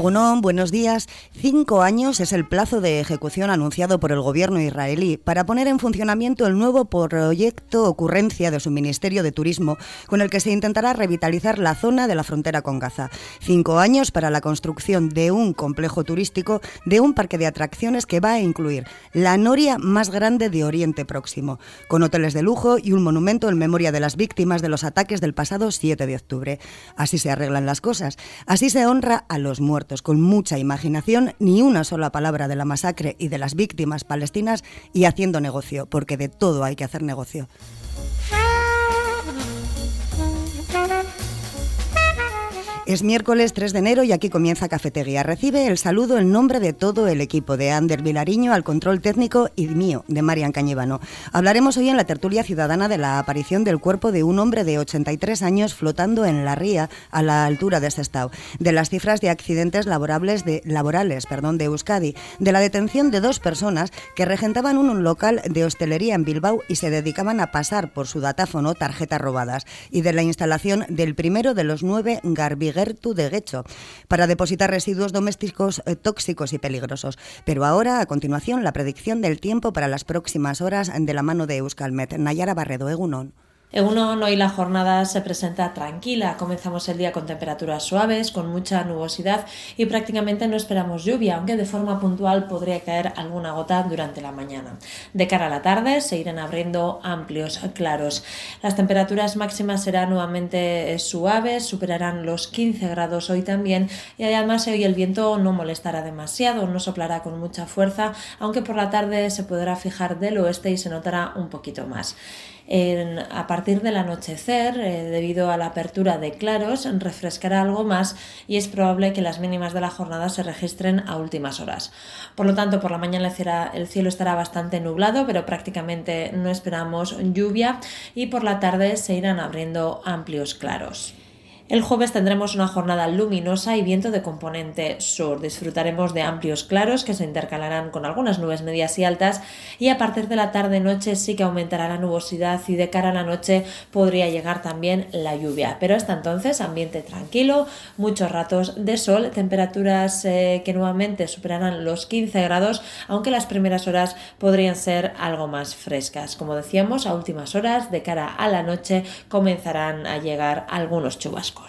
Egunon, buenos días. Cinco años es el plazo de ejecución anunciado por el gobierno israelí para poner en funcionamiento el nuevo proyecto ocurrencia de su Ministerio de Turismo, con el que se intentará revitalizar la zona de la frontera con Gaza. Cinco años para la construcción de un complejo turístico de un parque de atracciones que va a incluir la noria más grande de Oriente Próximo, con hoteles de lujo y un monumento en memoria de las víctimas de los ataques del pasado 7 de octubre. Así se arreglan las cosas, así se honra a los muertos con mucha imaginación, ni una sola palabra de la masacre y de las víctimas palestinas y haciendo negocio, porque de todo hay que hacer negocio. Es miércoles 3 de enero y aquí comienza Cafetería. Recibe el saludo en nombre de todo el equipo, de Ander Vilariño al control técnico y mío, de Marian Cañevano. Hablaremos hoy en la tertulia ciudadana de la aparición del cuerpo de un hombre de 83 años flotando en la ría a la altura de Sestao, de las cifras de accidentes laborables de, laborales perdón, de Euskadi, de la detención de dos personas que regentaban un local de hostelería en Bilbao y se dedicaban a pasar por su datáfono tarjetas robadas, y de la instalación del primero de los nueve Garbigues de Guecho para depositar residuos domésticos eh, tóxicos y peligrosos. Pero ahora, a continuación, la predicción del tiempo para las próximas horas de la mano de Euskalmet. Nayara Barredo, Egunon. En uno, hoy la jornada se presenta tranquila. Comenzamos el día con temperaturas suaves, con mucha nubosidad y prácticamente no esperamos lluvia, aunque de forma puntual podría caer alguna gota durante la mañana. De cara a la tarde se irán abriendo amplios claros. Las temperaturas máximas serán nuevamente suaves, superarán los 15 grados hoy también y además hoy el viento no molestará demasiado, no soplará con mucha fuerza, aunque por la tarde se podrá fijar del oeste y se notará un poquito más a partir del anochecer, eh, debido a la apertura de claros, refrescará algo más y es probable que las mínimas de la jornada se registren a últimas horas. Por lo tanto, por la mañana el cielo estará bastante nublado, pero prácticamente no esperamos lluvia y por la tarde se irán abriendo amplios claros. El jueves tendremos una jornada luminosa y viento de componente sur. Disfrutaremos de amplios claros que se intercalarán con algunas nubes medias y altas y a partir de la tarde-noche sí que aumentará la nubosidad y de cara a la noche podría llegar también la lluvia. Pero hasta entonces ambiente tranquilo, muchos ratos de sol, temperaturas eh, que nuevamente superarán los 15 grados, aunque las primeras horas podrían ser algo más frescas. Como decíamos, a últimas horas de cara a la noche comenzarán a llegar algunos chubascos.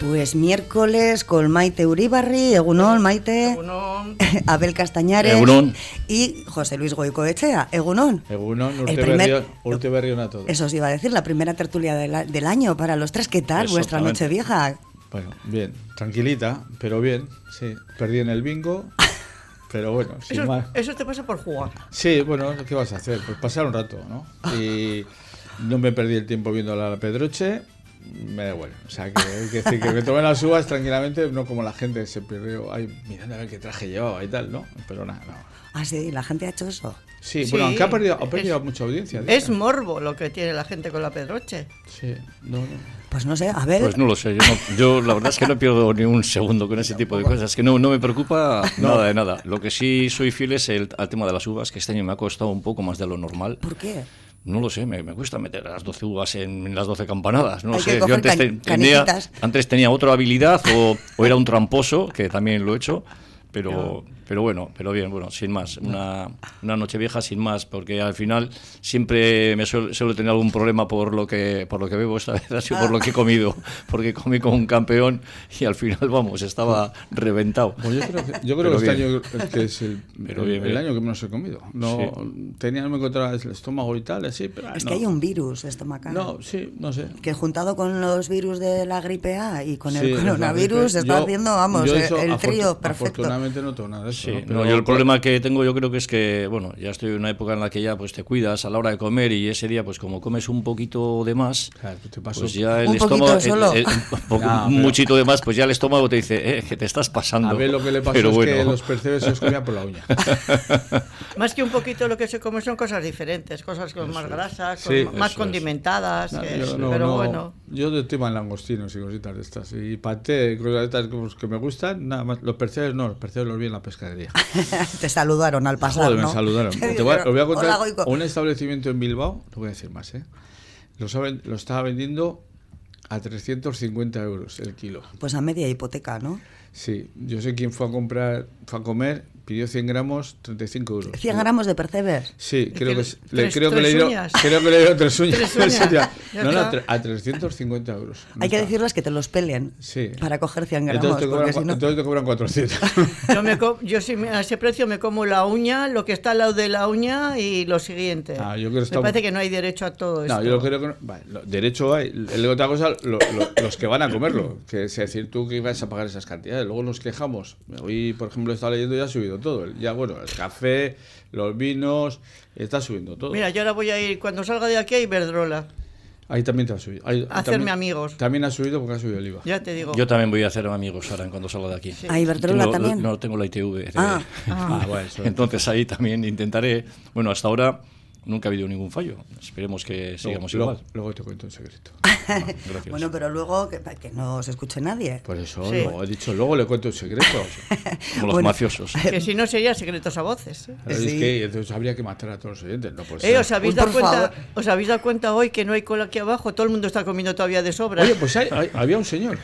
Pues miércoles con Maite Uribarri, Egunón, Maite, Abel Castañares y José Luis Goicoechea, Egunón. Egunón, Urte, a todos. Eso os iba a decir, la primera tertulia del año para los tres. ¿Qué tal vuestra noche vieja? Bueno, bien, tranquilita, pero bien, sí. Perdí en el bingo. Pero bueno, sin eso, más. Eso te pasa por jugar. Sí, bueno, ¿qué vas a hacer? Pues pasar un rato, ¿no? Y no me perdí el tiempo viendo la Pedroche. Me da igual. O sea, que, que, decir, que me tomé las uvas tranquilamente, no como la gente se perdió ahí mirando a ver qué traje llevaba y tal, ¿no? Pero nada, no. Ah, sí, la gente ha hecho eso. Sí, bueno, aunque ha perdido, ha perdido mucha audiencia. Es morbo lo que tiene la gente con la Pedroche. Sí, no, no. Pues no sé, a ver. Pues no lo sé, yo, la verdad es que no pierdo ni un segundo con ese tipo de cosas, que no, no me preocupa nada de nada. Lo que sí soy fiel es el, al tema de las uvas, que este año me ha costado un poco más de lo normal. ¿Por qué? No lo sé, me, me cuesta meter las 12 uvas en, las 12 campanadas. No lo sé. Yo antes, tenía, antes tenía otra habilidad o, o, era un tramposo, que también lo he hecho, pero, pero bueno, pero bien, bueno, sin más. Una, una noche vieja sin más, porque al final siempre me suelo, tener algún problema por lo que por lo que bebo, esta vez ha sido por lo que he comido, porque comí como un campeón y al final, vamos, estaba reventado. Pues yo creo que, yo creo que este año que es el, el, año que menos he comido. No, tenía, no me encontraba el estómago y tal, así, pero Es que hay un virus estomacal. No, sí, no sé. Que juntado con los virus de la gripe A y con el coronavirus está haciendo, vamos, el, trío perfecto. Afortunadamente no tengo nada de eso. Sí, ¿no? yo el problema que tengo yo creo que es que, bueno, ya estoy en una época en la que ya pues te cuidas a la hora de comer y ese día pues como comes un poquito de más, pues ya el estómago, un, muchito de más, pues ya el estómago te dice, eh, que te estás pasando. A ver, lo que le pasa es que los percebes se los comía por la uña. más que un poquito lo que se come son cosas diferentes, cosas con más grasas, más condimentadas, pero bueno. Yo de tema langostinos y cositas de estas, y paté, cosas de estas que me gustan, nada más, los percebes no, los percebes los vi en la Te saludaron al pasar, me saludaron. Te voy, a, os voy a contar un establecimiento en Bilbao, no voy a decir más, ¿eh? lo estaba vendiendo a 350 euros el kilo. Pues a media hipoteca, ¿no? Sí, yo sé quién fue a comprar, fue a comer pidió 100 gramos, 35 euros. 100 gramos de perceber. Sí, creo que, le, creo, que le dio, creo que le dio tres uñas. no, no, a 350 euros. Hay que decirles que te los peleen sí. para coger 100 gramos. Entonces te cobran, si no... entonces te cobran 400. yo, me yo si a ese precio me como la uña, lo que está al lado de la uña y lo siguiente. Ah, yo creo que me parece que no hay derecho a todo eso. No, yo creo que no. Vale, derecho hay. El otra cosa, lo, los que van a comerlo. Que es decir, tú que ibas a pagar esas cantidades. Luego nos quejamos. Hoy, por ejemplo, estaba leyendo y ha subido todo. Ya, bueno, el café, los vinos, está subiendo todo. Mira, yo ahora voy a ir, cuando salga de aquí, a Iberdrola. Ahí también te ha subido. hacerme amigos. También ha subido porque ha subido el IVA. Ya te digo. Yo también voy a hacer amigos ahora cuando salga de aquí. ¿A Iberdrola también? No, tengo la ITV. Ah. ah. bueno, Entonces ahí también intentaré. Bueno, hasta ahora nunca ha habido ningún fallo. Esperemos que sigamos igual. Luego, te cuento un secreto. bueno, pero luego que, que, no se escuche nadie. Por eso he dicho, luego le cuento un secreto. Como los mafiosos. Que si no sería secretos a voces. ¿eh? Es que entonces habría que matar a todos los oyentes. No eh, ¿os, habéis dado cuenta, ¿Os habéis dado cuenta hoy que no hay cola aquí abajo? Todo el mundo está comiendo todavía de sobra. Oye, pues había un señor.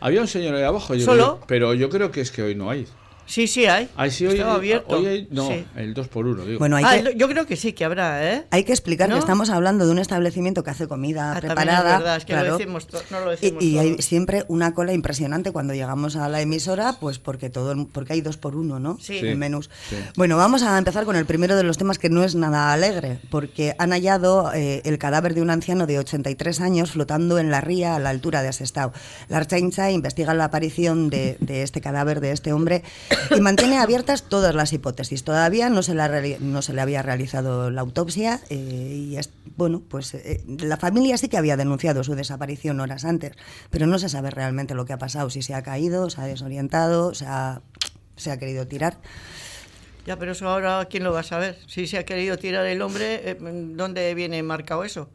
Había un señor ahí abajo. ¿Solo? pero yo creo que es que hoy no hay. Sí, sí hay. sí, hoy, Estaba abierto. Hoy hay, no, el 2 por 1 digo. Bueno, hay ah, yo creo que sí que habrá, ¿eh? Hay que explicar que estamos hablando de un establecimiento que hace comida ah, preparada. Es verdad, es que lo decimos no lo decimos Y, y hay siempre una cola impresionante cuando llegamos a la emisora, pues porque todo porque hay 2 por 1 ¿no? Sí. En menús. Bueno, vamos a empezar con el primero de los temas que no es nada alegre, porque han hallado eh, el cadáver de un anciano de 83 años flotando en la ría a la altura de Sestao. La Archaincha investiga la aparición de, de este cadáver, de este hombre, y mantiene abierto todas las hipótesis. Todavía no se, no se le había realizado la autopsia eh, y es, bueno, pues eh, la familia sí que había denunciado su desaparición horas antes, pero no se sabe realmente lo que ha pasado, si se ha caído, se ha desorientado, se ha, se ha querido tirar. Ya, pero eso ahora quién lo va a saber. Si se ha querido tirar el hombre, eh, ¿dónde viene marcado eso?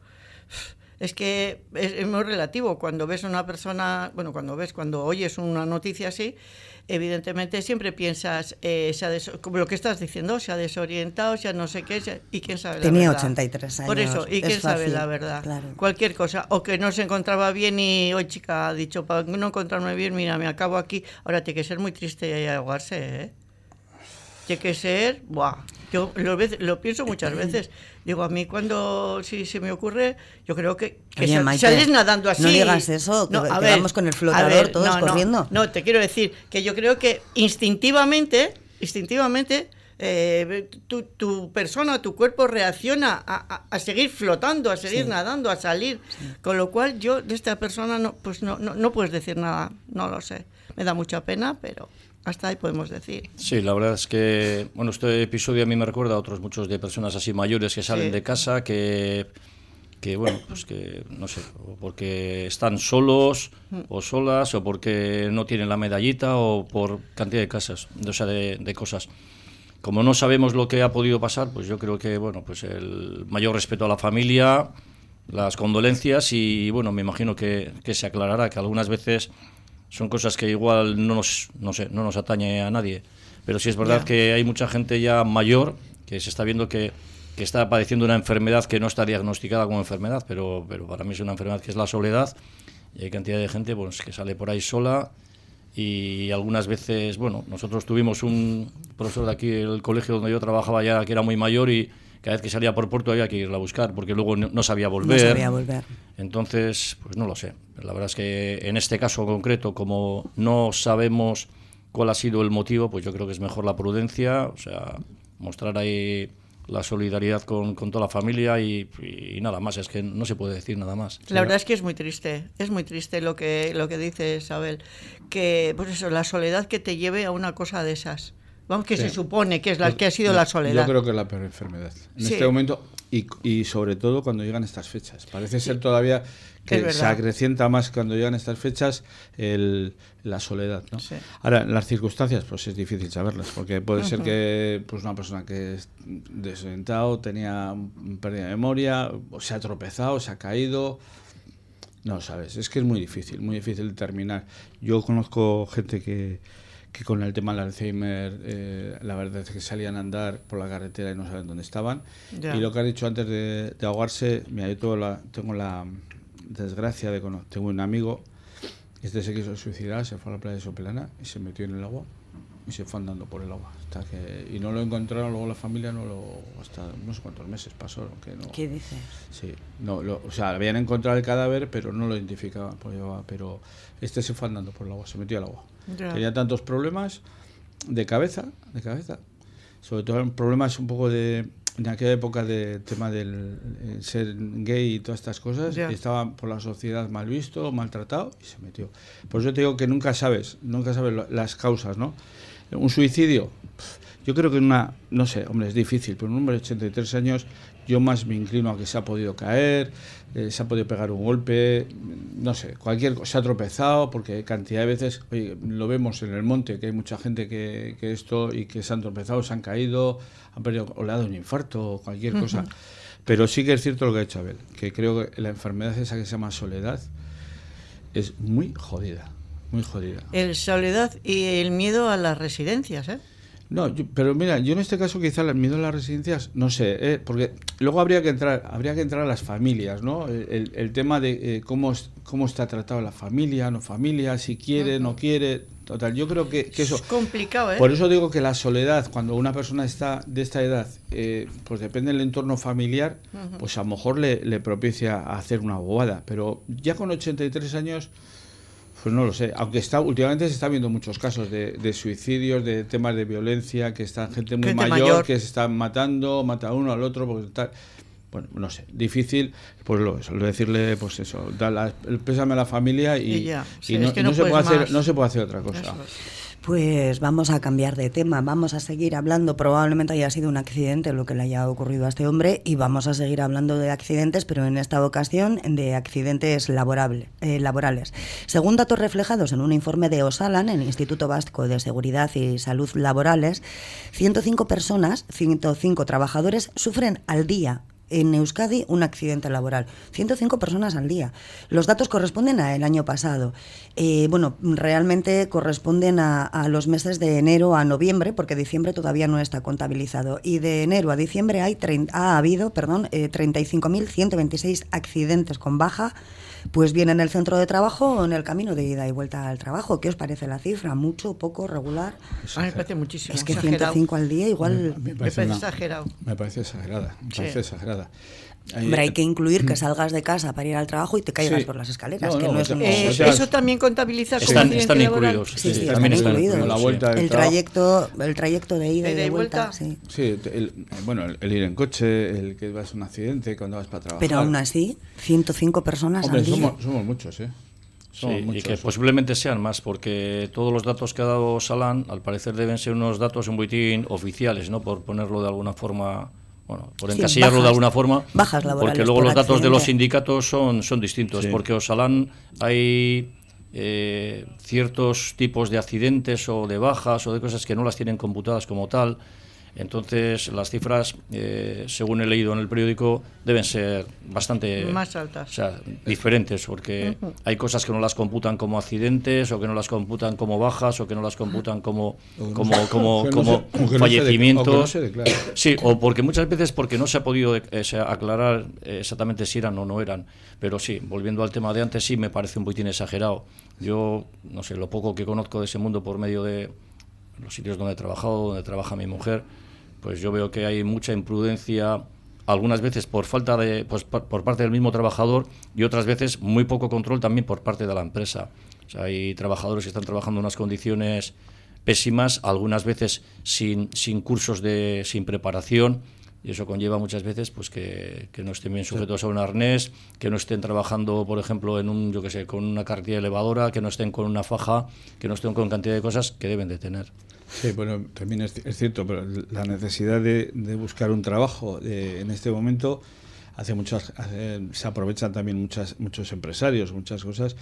Es que es, muy relativo. Cuando ves a una persona, bueno, cuando ves, cuando oyes una noticia así, evidentemente siempre piensas, eh, como lo que estás diciendo, se ha desorientado, ya no sé qué, y quién sabe Tenía la verdad. 83 años. Por eso, y quién sabe la verdad. Cualquier cosa, o que no se encontraba bien y hoy chica ha dicho, para no encontrarme bien, mira, me acabo aquí, ahora tiene que ser muy triste y ahogarse, ¿eh? Tiene que ser, buah, yo lo, lo, pienso muchas veces. Digo, a mí cuando si se me ocurre, yo creo que, que sales nadando así. No digas eso, que, vamos con el flotador todos corriendo. No, te quiero decir que yo creo que instintivamente, instintivamente, eh, tu, persona, tu cuerpo reacciona a, seguir flotando, a seguir nadando, a salir. Con lo cual yo de esta persona no, pues no, no, no puedes decir nada, no lo sé. Me da mucha pena, pero... Hasta ahí podemos decir. Sí, la verdad es que, bueno, este episodio a mí me recuerda a otros muchos de personas así mayores que salen de casa, que, que, bueno, pues que, no sé, o porque están solos o solas, o porque no tienen la medallita, o por cantidad de casas, o sea, de, de cosas. Como no sabemos lo que ha podido pasar, pues yo creo que, bueno, pues el mayor respeto a la familia, las condolencias y, bueno, me imagino que, que se aclarará que algunas veces son cosas que igual no nos, no sé, no nos atañe a nadie. Pero sí es verdad que hay mucha gente ya mayor que se está viendo que, que, está padeciendo una enfermedad que no está diagnosticada como enfermedad, pero, pero para mí es una enfermedad que es la soledad. Y hay cantidad de gente pues, que sale por ahí sola y algunas veces, bueno, nosotros tuvimos un profesor de aquí, el colegio donde yo trabajaba ya, que era muy mayor y cada vez que salía por puerto había que irla a buscar porque luego no, sabía volver. No sabía volver. Entonces, pues no lo sé. La verdad es que en este caso concreto, como no sabemos cuál ha sido el motivo, pues yo creo que es mejor la prudencia, o sea, mostrar ahí la solidaridad con, con toda la familia y, nada más, es que no se puede decir nada más. La verdad es que es muy triste, es muy triste lo que, lo que dice Isabel, que pues eso, la soledad que te lleve a una cosa de esas. Vamos, que se supone que es la que ha sido la soledad. Yo creo que es la peor enfermedad. En este momento, y, y, sobre todo cuando llegan estas fechas. Parece ser todavía que se acrecienta más cuando llegan estas fechas el, la soledad. ¿no? Ahora, las circunstancias, pues es difícil saberlas, porque puede ser que pues una persona que es desorientado, tenía pérdida de memoria, o se ha tropezado, se ha caído. No sabes, es que es muy difícil, muy difícil determinar. Yo conozco gente que que con el tema del Alzheimer, eh, la verdad es que salían a andar por la carretera y no saben dónde estaban. Y lo que has dicho antes de, ahogarse, mira, yo la, tengo la desgracia de conocer, tengo un amigo, este se quiso suicidar, se fue a la playa de Sopelana y se metió en el agua y se fue andando por el agua. Hasta que, y no lo encontraron, luego la familia no lo. hasta no sé cuántos meses pasó. Que no, ¿Qué dices? Sí, no, o sea, habían encontrado el cadáver, pero no lo identificaban. Pero este se fue andando por el agua, se metió al agua. Tenía tantos problemas de cabeza, de cabeza. Sobre todo problemas un poco de. En aquella época de tema del eh, ser gay y todas estas cosas, estaba por la sociedad mal visto, maltratado y se metió. Por eso te digo que nunca sabes, nunca sabes las causas, ¿no? Un suicidio, yo creo que una, no sé, hombre, es difícil, pero un hombre de 83 años, yo más me inclino a que se ha podido caer, eh, se ha podido pegar un golpe, no sé, cualquier cosa, se ha tropezado, porque cantidad de veces, oye, lo vemos en el monte, que hay mucha gente que, que esto y que se han tropezado, se han caído, han perdido, o le ha dado un infarto, o cualquier cosa. Pero sí que es cierto lo que ha dicho Abel, que creo que la enfermedad esa que se llama soledad es muy jodida. Muy jodida. El soledad y el miedo a las residencias, ¿eh? No, pero mira, yo en este caso quizá el miedo a las residencias, no sé, ¿eh? porque luego habría que entrar, habría que entrar a las familias, ¿no? El, tema de eh, cómo, cómo está tratado la familia, no familia, si quiere, no quiere, total. Yo creo que, eso es complicado, ¿eh? Por eso digo que la soledad, cuando una persona está de esta edad, eh, pues depende del entorno familiar, pues a lo mejor le, le propicia hacer una bobada, pero ya con 83 años pues no lo sé, aunque está últimamente se está viendo muchos casos de, suicidios, de temas de violencia, que está gente muy mayor, que se están matando, mata uno al otro, porque tal. Bueno, no sé, difícil, pues lo, decirle, pues eso, dar el pésame a la familia y, no, se puede hacer, no se puede hacer otra cosa. Pues vamos a cambiar de tema, vamos a seguir hablando, probablemente haya sido un accidente lo que le haya ocurrido a este hombre y vamos a seguir hablando de accidentes, pero en esta ocasión de accidentes eh, laborales. Según datos reflejados en un informe de Osalan, el Instituto Vasco de Seguridad y Salud Laborales, 105 personas, 105 trabajadores sufren al día en Euskadi un accidente laboral. 105 personas al día. Los datos corresponden al año pasado. Eh, bueno, realmente corresponden a, los meses de enero a noviembre, porque diciembre todavía no está contabilizado. Y de enero a diciembre hay ha habido perdón, eh, 35.126 accidentes con baja pues bien en el centro de trabajo o en el camino de ida y vuelta al trabajo. ¿Qué os parece la cifra? ¿Mucho, poco, regular? A mí me parece muchísimo. Es que 105 al día igual... Me, parece, exagerado. Me parece exagerada. Me parece exagerada. Hombre, hay que incluir que salgas de casa para ir al trabajo y te caigas por las escaleras. que no es eh, eso también contabiliza están, están incluidos. Sí, sí, también están incluidos. La vuelta el, trayecto, el trayecto de ida y de, vuelta. Sí, sí el, bueno, el, ir en coche, el que vas a un accidente cuando vas para trabajar. Pero aún así, 105 personas Hombre, al día. Somos, somos muchos, ¿eh? Sí, y que posiblemente sean más, porque todos los datos que ha dado Salán, al parecer deben ser unos datos un boletín oficiales, ¿no? Por ponerlo de alguna forma bueno, por encasillarlo de alguna forma, bajas porque luego los datos de los sindicatos son, son distintos, porque Osalán hay eh, ciertos tipos de accidentes o de bajas o de cosas que no las tienen computadas como tal, entonces, las cifras, eh, según he leído en el periódico, deben ser bastante más altas, o sea, diferentes, porque hay cosas que no las computan como accidentes, o que no las computan como bajas, o que no las computan como como como, como, fallecimientos. sí, o porque muchas veces porque no se ha podido eh, aclarar exactamente si eran o no eran. Pero sí, volviendo al tema de antes, sí me parece un poquitín exagerado. Yo, no sé, lo poco que conozco de ese mundo por medio de los sitios donde he trabajado, donde trabaja mi mujer pues yo veo que hay mucha imprudencia, algunas veces por falta de, pues, por, parte del mismo trabajador y otras veces muy poco control también por parte de la empresa. O sea, hay trabajadores que están trabajando en unas condiciones pésimas, algunas veces sin, sin cursos de, sin preparación, y eso conlleva muchas veces pues que, que, no estén bien sujetos a un arnés, que no estén trabajando, por ejemplo, en un, yo que sé, con una cartilla elevadora, que no estén con una faja, que no estén con cantidad de cosas que deben de tener. Sí, bueno, también es, cierto, pero la necesidad de, buscar un trabajo eh, en este momento hace muchas, se aprovechan también muchas, muchos empresarios, muchas cosas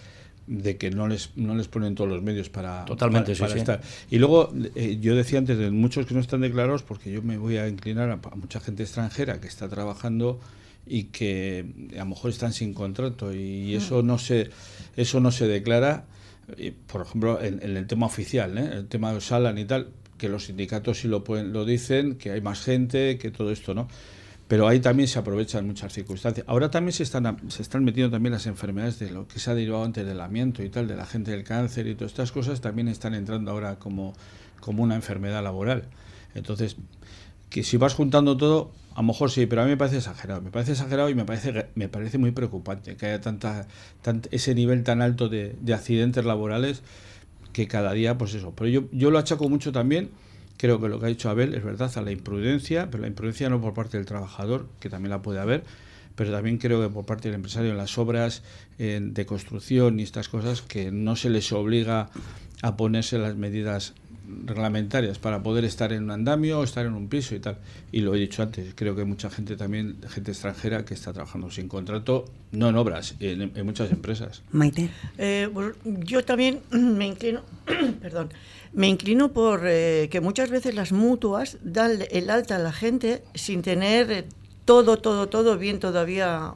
de que no les no les ponen todos los medios para, Totalmente, estar. Y luego, eh, yo decía antes de muchos que no están declarados, porque yo me voy a inclinar a, a, mucha gente extranjera que está trabajando y que a lo mejor están sin contrato y eso no se, eso no se declara por ejemplo, en, el tema oficial, ¿eh? el tema de Osalan y tal, que los sindicatos sí lo, pueden, lo dicen, que hay más gente, que todo esto, ¿no? Pero ahí también se aprovechan muchas circunstancias. Ahora también se están, se están metiendo también las enfermedades de lo que se ha derivado antes del amianto y tal, de la gente del cáncer y todas estas cosas, también están entrando ahora como, como una enfermedad laboral. Entonces, que si vas juntando todo, a lo mejor sí, pero a mí me parece exagerado. Me parece exagerado y me parece, me parece muy preocupante que haya tanta, ese nivel tan alto de, accidentes laborales que cada día, pues eso. Pero yo, yo lo achaco mucho también, creo que lo que ha dicho Abel es verdad, a la imprudencia, pero la imprudencia no por parte del trabajador, que también la puede haber, pero también creo que por parte del empresario en las obras de construcción y estas cosas, que no se les obliga a ponerse las medidas reglamentarias para poder estar en un andamio, estar en un piso y tal. Y lo he dicho antes, creo que mucha gente también, gente extranjera que está trabajando sin contrato, no en obras, en, muchas empresas. Maite. Eh, yo también me inclino, perdón, me inclino por eh, que muchas veces las mutuas dan el alta a la gente sin tener eh, todo, todo, todo bien todavía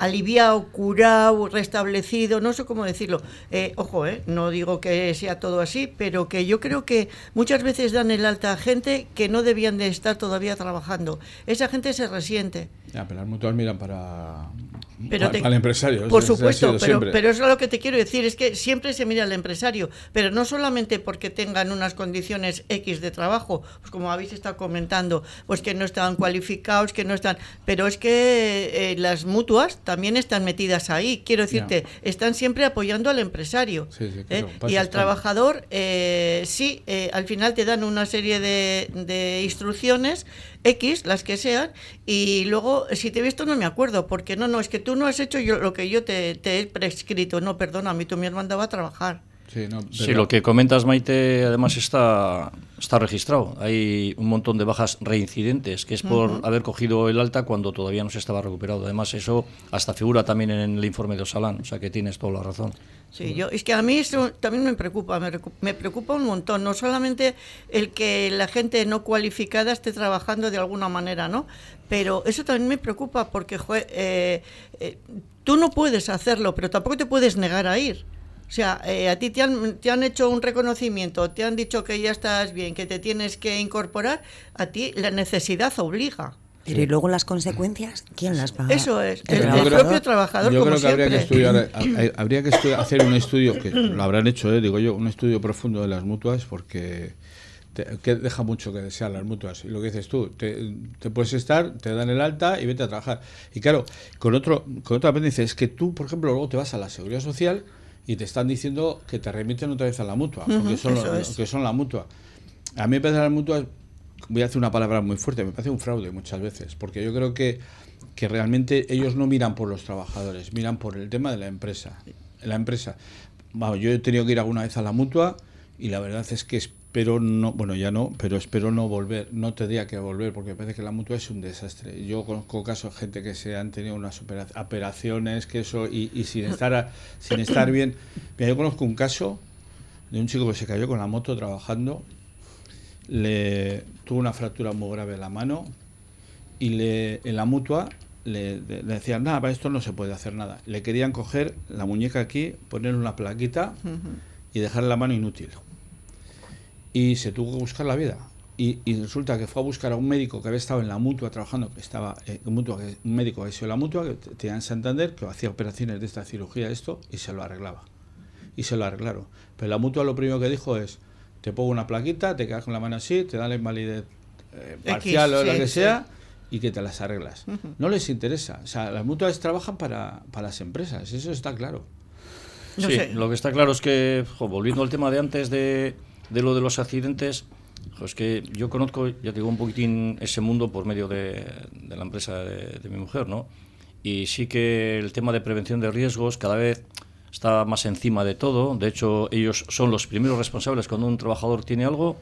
aliviado, curado, restablecido, no sé cómo decirlo. Eh, ojo, eh, no digo que sea todo así, pero que yo creo que muchas veces dan el alta a gente que no debían de estar todavía trabajando. Esa gente se resiente. Ya, pero las mutuas miran para, pero para, el empresario. Por supuesto, pero, pero, eso es lo que te quiero decir, es que siempre se mira al empresario, pero no solamente porque tengan unas condiciones X de trabajo, pues como habéis estado comentando, pues que no están cualificados, que no están, pero es que eh, las mutuas también están metidas ahí, quiero decirte, están siempre apoyando al empresario ¿eh? y al trabajador, eh, sí, al final te dan una serie de, de instrucciones X, las que sean, y luego, si te he visto, no me acuerdo, porque no, no, es que tú no has hecho yo, lo que yo te, he prescrito. No, perdona, a mí tú me has mandado a trabajar. Sí, no, lo que comentas, Maite, además está, está registrado. Hay un montón de bajas reincidentes, que es por haber cogido el alta cuando todavía no se estaba recuperado. Además, eso hasta figura también en el informe de Osalán, o sea que tienes toda la razón. Sí, yo, es que a mí eso también me preocupa, me, preocupa un montón, no solamente el que la gente no cualificada esté trabajando de alguna manera, ¿no? Pero eso también me preocupa porque eh, eh, tú no puedes hacerlo, pero tampoco te puedes negar a ir. O sea, eh, a ti te han, te han hecho un reconocimiento, te han dicho que ya estás bien, que te tienes que incorporar, a ti la necesidad obliga. Pero y luego las consecuencias, ¿quién las paga? Eso es, el, propio trabajador. Yo creo que habría que estudiar, habría que hacer un estudio, que lo habrán hecho, eh, digo yo, un estudio profundo de las mutuas, porque que deja mucho que desear las mutuas. Y lo que dices tú, te, puedes estar, te dan el alta y vete a trabajar. Y claro, con otro con otra apéndice es que tú, por ejemplo, luego te vas a la seguridad social y te están diciendo que te remiten otra vez a la mutua, porque son, que son la mutua. A mí me parece las mutuas, voy a hacer una palabra muy fuerte, me parece un fraude muchas veces, porque yo creo que, que realmente ellos no miran por los trabajadores, miran por el tema de la empresa. La empresa, yo he tenido que ir alguna vez a la mutua y la verdad es que espero no, bueno ya no, pero espero no volver, no tendría que volver porque parece que la mutua es un desastre. Yo conozco casos de gente que se han tenido unas operaciones, que eso, y, y sin estar sin estar bien. yo conozco un caso de un chico que se cayó con la moto trabajando, le tuvo una fractura muy grave en la mano y le, en la mutua le, decían, nada, para esto no se puede hacer nada. Le querían coger la muñeca aquí, ponerle una plaquita y dejarle la mano inútil y se tuvo que buscar la vida. Y, resulta que fue a buscar a un médico que había estado en la mutua trabajando, que estaba eh, un, mutua, un médico que había sido en la mutua, que tenía en Santander, que hacía operaciones de esta cirugía, esto, y se lo arreglaba. Y se lo arreglaron. Pero la mutua lo primero que dijo es: te pongo una plaquita, te quedas con la mano así, te da la invalidez eh, parcial o lo que sea, y que te las arreglas. No les interesa. O sea, las mutuas trabajan para, para las empresas, eso está claro. sí, lo que está claro es que, volviendo al tema de antes de de lo de los accidentes, pues que yo conozco, ya te digo, un poquitín ese mundo por medio de, la empresa de, mi mujer, ¿no? Y sí que el tema de prevención de riesgos cada vez está más encima de todo. De hecho, ellos son los primeros responsables cuando un trabajador tiene algo.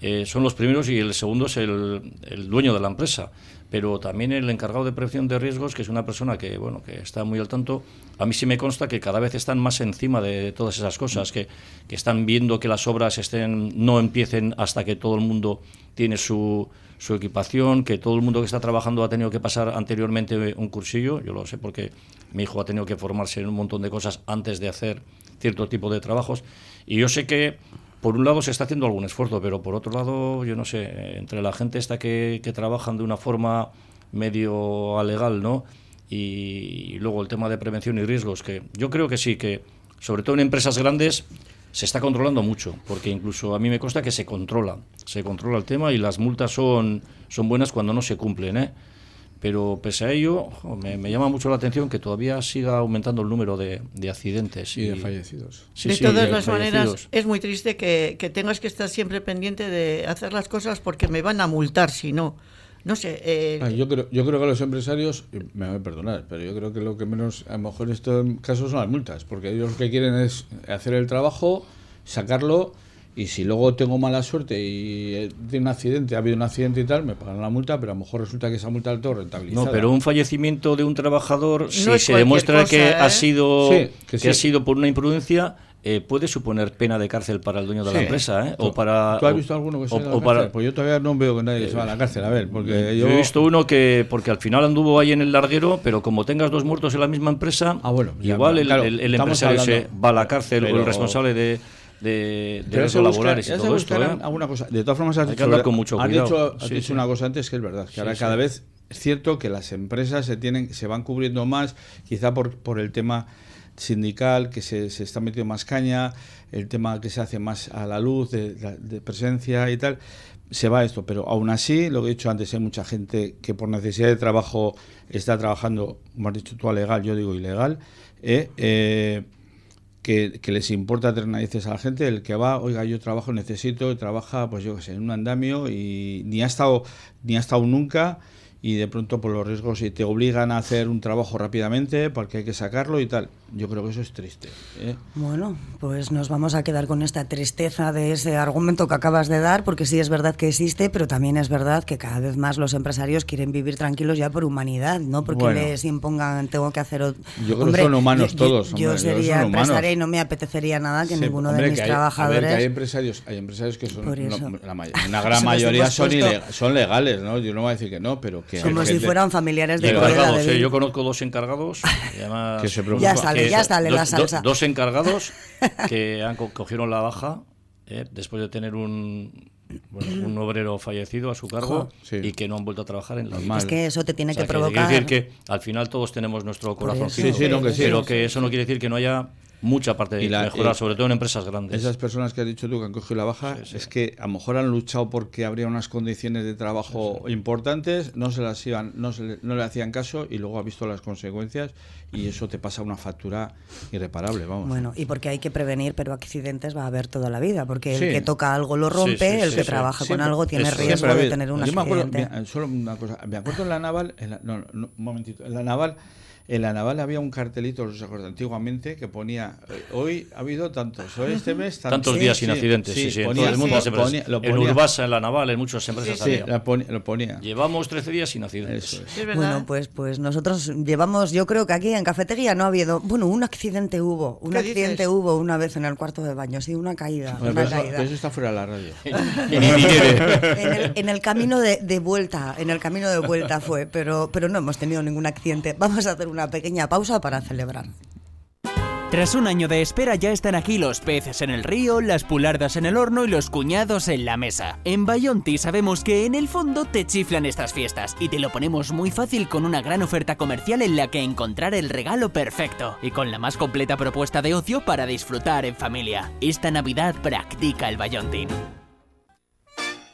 Eh, son los primeros y el segundo es el dueño de la empresa pero también el encargado de prevención de riesgos, que es una persona que, bueno, que está muy al tanto, a mí sí me consta que cada vez están más encima de todas esas cosas, que, que están viendo que las obras estén, no empiecen hasta que todo el mundo tiene su, su equipación, que todo el mundo que está trabajando ha tenido que pasar anteriormente un cursillo, yo lo sé porque mi hijo ha tenido que formarse en un montón de cosas antes de hacer cierto tipo de trabajos. Y yo sé que por un lado se está haciendo algún esfuerzo, pero por otro lado, yo no sé, entre la gente esta que, que trabajan de una forma medio alegal, ¿no? Y, luego el tema de prevención y riesgos, que yo creo que sí, que sobre todo en empresas grandes se está controlando mucho, porque incluso a mí me consta que se controla, se controla el tema y las multas son, son buenas cuando no se cumplen, ¿eh? Pero pese a ello, me, llama mucho la atención que todavía siga aumentando el número de, accidentes y, de fallecidos. de todas las maneras, es muy triste que, tengas que estar siempre pendiente de hacer las cosas porque me van a multar si no. No sé. Eh, ah, yo, creo, yo creo que los empresarios, me van a perdonar, pero yo creo que lo que menos, a lo mejor en estos casos son las multas, porque ellos lo que quieren es hacer el trabajo, sacarlo y si luego tengo mala suerte y tiene un accidente, ha habido un accidente y tal, me pagan la multa, pero a lo mejor resulta que esa multa es todo rentabilizada. No, pero un fallecimiento de un trabajador, si se demuestra que ha ¿eh? sido que, ha sido por una imprudencia, eh, puede suponer pena de cárcel para el dueño de la empresa, ¿eh? O para, ¿Tú has visto alguno que se va a la cárcel? Pues yo todavía no veo que nadie se va a la cárcel, a ver, porque yo... he visto uno que, porque al final anduvo ahí en el larguero, pero como tengas dos muertos en la misma empresa, ah, bueno, igual el, empresario se va a la cárcel o el responsable de de, de laborales y todo esto. ¿eh? Alguna cosa. De todas formas, has, dicho, con mucho cuidado. dicho, una cosa antes que es verdad, que ahora cada vez es cierto que las empresas se tienen se van cubriendo más, quizá por, por el tema sindical, que se, se está metiendo más caña, el tema que se hace más a la luz, de, de presencia y tal, se va esto, pero aún así, lo que he dicho antes, hay mucha gente que por necesidad de trabajo está trabajando, como has dicho tú, legal, yo digo ilegal, eh, eh que, les importa tener narices a la gente, el que va, oiga, yo trabajo, necesito, trabaja, pues yo qué sé, en un andamio y ni ha estado, ni ha estado nunca y de pronto por los riesgos y te obligan a hacer un trabajo rápidamente porque hay que sacarlo y tal. Yo creo que eso es triste. ¿eh? Bueno, pues nos vamos a quedar con esta tristeza de ese argumento que acabas de dar, porque sí es verdad que existe, pero también es verdad que cada vez más los empresarios quieren vivir tranquilos ya por humanidad, no porque les impongan tengo que hacer. Yo creo que son humanos todos. Yo, sería empresaria y no me apetecería nada que ninguno de mis trabajadores. hay empresarios, hay empresarios que son una gran mayoría son, son legales, ¿no? Yo no voy a decir que no, pero como si fueran familiares de, de Yo conozco dos encargados. ya sale, ya sale la salsa. Dos, encargados que han, cogieron la baja eh, después de tener un, un obrero fallecido a su cargo y que no han vuelto a trabajar en la Es que eso te tiene que provocar. Quiere decir que al final todos tenemos nuestro corazón, sí, sí, no, que pero que eso no quiere decir que no haya mucha parte de la, mejorar, sobre todo en empresas grandes. Esas personas que has dicho tú que han cogido la baja, es que a lo mejor han luchado porque habría unas condiciones de trabajo importantes, no se las iban, no, se no le hacían caso y luego ha visto las consecuencias y eso te pasa una factura irreparable, vamos. Bueno, y porque hay que prevenir, pero accidentes va a haber toda la vida, porque el que toca algo lo rompe, el que trabaja con algo tiene riesgo de tener un accidente. solo una cosa, me acuerdo en la naval, no, no, un momentito, en la naval en la naval había un cartelito, os acuerdo, antiguamente, que ponía, eh, hoy ha habido tantos, hoy este mes tantos. días sin accidentes, sí, sí, en todo el mundo. Ponía, lo ponía, en Urbasa, en la naval, en muchas empresas sí, lo ponía. Llevamos 13 días sin accidentes. bueno, pues, pues nosotros llevamos, yo creo que aquí en Cafetería no ha habido, bueno, un accidente hubo, un accidente hubo una vez en el cuarto de baño, sí, una caída. una eso, caída. eso, está fuera de la radio. en, el, en, el, camino de, de, vuelta, en el camino de vuelta fue, pero, pero no hemos tenido ningún accidente. Vamos a hacer una una pequeña pausa para celebrar. Tras un año de espera ya están aquí los peces en el río, las pulardas en el horno y los cuñados en la mesa. En Bayonti sabemos que en el fondo te chiflan estas fiestas y te lo ponemos muy fácil con una gran oferta comercial en la que encontrar el regalo perfecto y con la más completa propuesta de ocio para disfrutar en familia. Esta Navidad practica el Bayontin.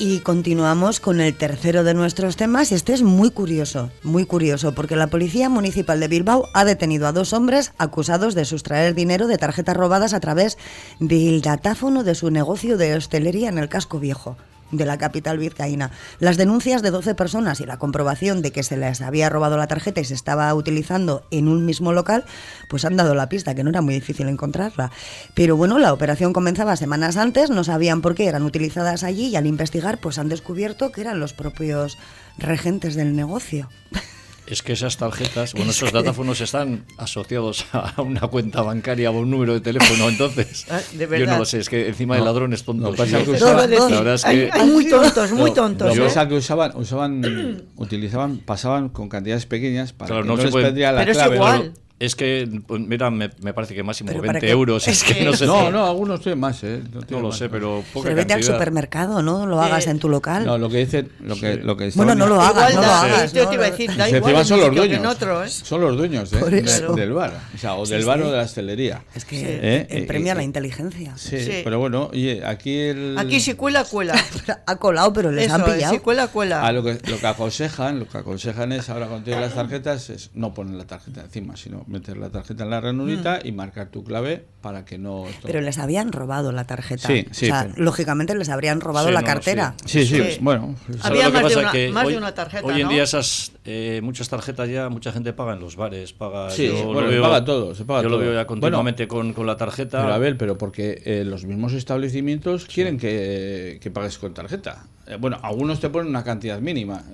Y continuamos con el tercero de nuestros temas. Este es muy curioso, muy curioso, porque la Policía Municipal de Bilbao ha detenido a dos hombres acusados de sustraer dinero de tarjetas robadas a través del datáfono de su negocio de hostelería en el casco viejo de la capital vizcaína. Las denuncias de 12 personas y la comprobación de que se les había robado la tarjeta y se estaba utilizando en un mismo local, pues han dado la pista, que no era muy difícil encontrarla. Pero bueno, la operación comenzaba semanas antes, no sabían por qué eran utilizadas allí y al investigar pues han descubierto que eran los propios regentes del negocio. Es que esas tarjetas, bueno, esos datáfonos están asociados a una cuenta bancaria o un número de teléfono, entonces ah, yo no lo sé, es que encima de ladrones tontos. No, la verdad es que, hay, muy tontos, muy tontos. Yo ¿eh? que usaban, usaban, utilizaban, pasaban con cantidades pequeñas para que no, les puede... la Pero clave. Es igual. Es que, pues, mira, me, me, parece que máximo 20 euros. Es que no sé. No, no, algunos tienen más, ¿eh? No, lo sé, pero poca vete al supermercado, ¿no? Lo hagas en tu local. No, lo que dicen. Lo que, lo que bueno, no lo hagas, no lo hagas. Yo te iba a decir, da igual. son los dueños. Otro, ¿eh? Son los dueños ¿eh? del bar. O sea, o del bar o de la hostelería. Es que ¿Eh? premia la inteligencia. Sí, pero bueno, oye, aquí el. Aquí si cuela, cuela. ha colado, pero les han pillado. Si cuela, cuela. Ah, lo que, lo que aconsejan, lo que aconsejan es ahora cuando tienes las tarjetas, es no poner la tarjeta encima, sino meter la tarjeta la ranurita mm. y marcar tu clave para que no... Pero les habían robado la tarjeta. Sí, sí. O sea, lógicamente les habrían robado la cartera. Sí, sí, bueno. Había más, de una, más hoy, de una, tarjeta, Hoy en día esas eh, muchas tarjetas ya, mucha gente paga en los bares, paga... Sí, bueno, se paga todo, se paga Yo lo veo ya continuamente con, con, la tarjeta. Pero a ver, pero porque eh, los mismos establecimientos quieren que, que pagues con tarjeta. Eh, bueno, algunos te ponen una cantidad mínima.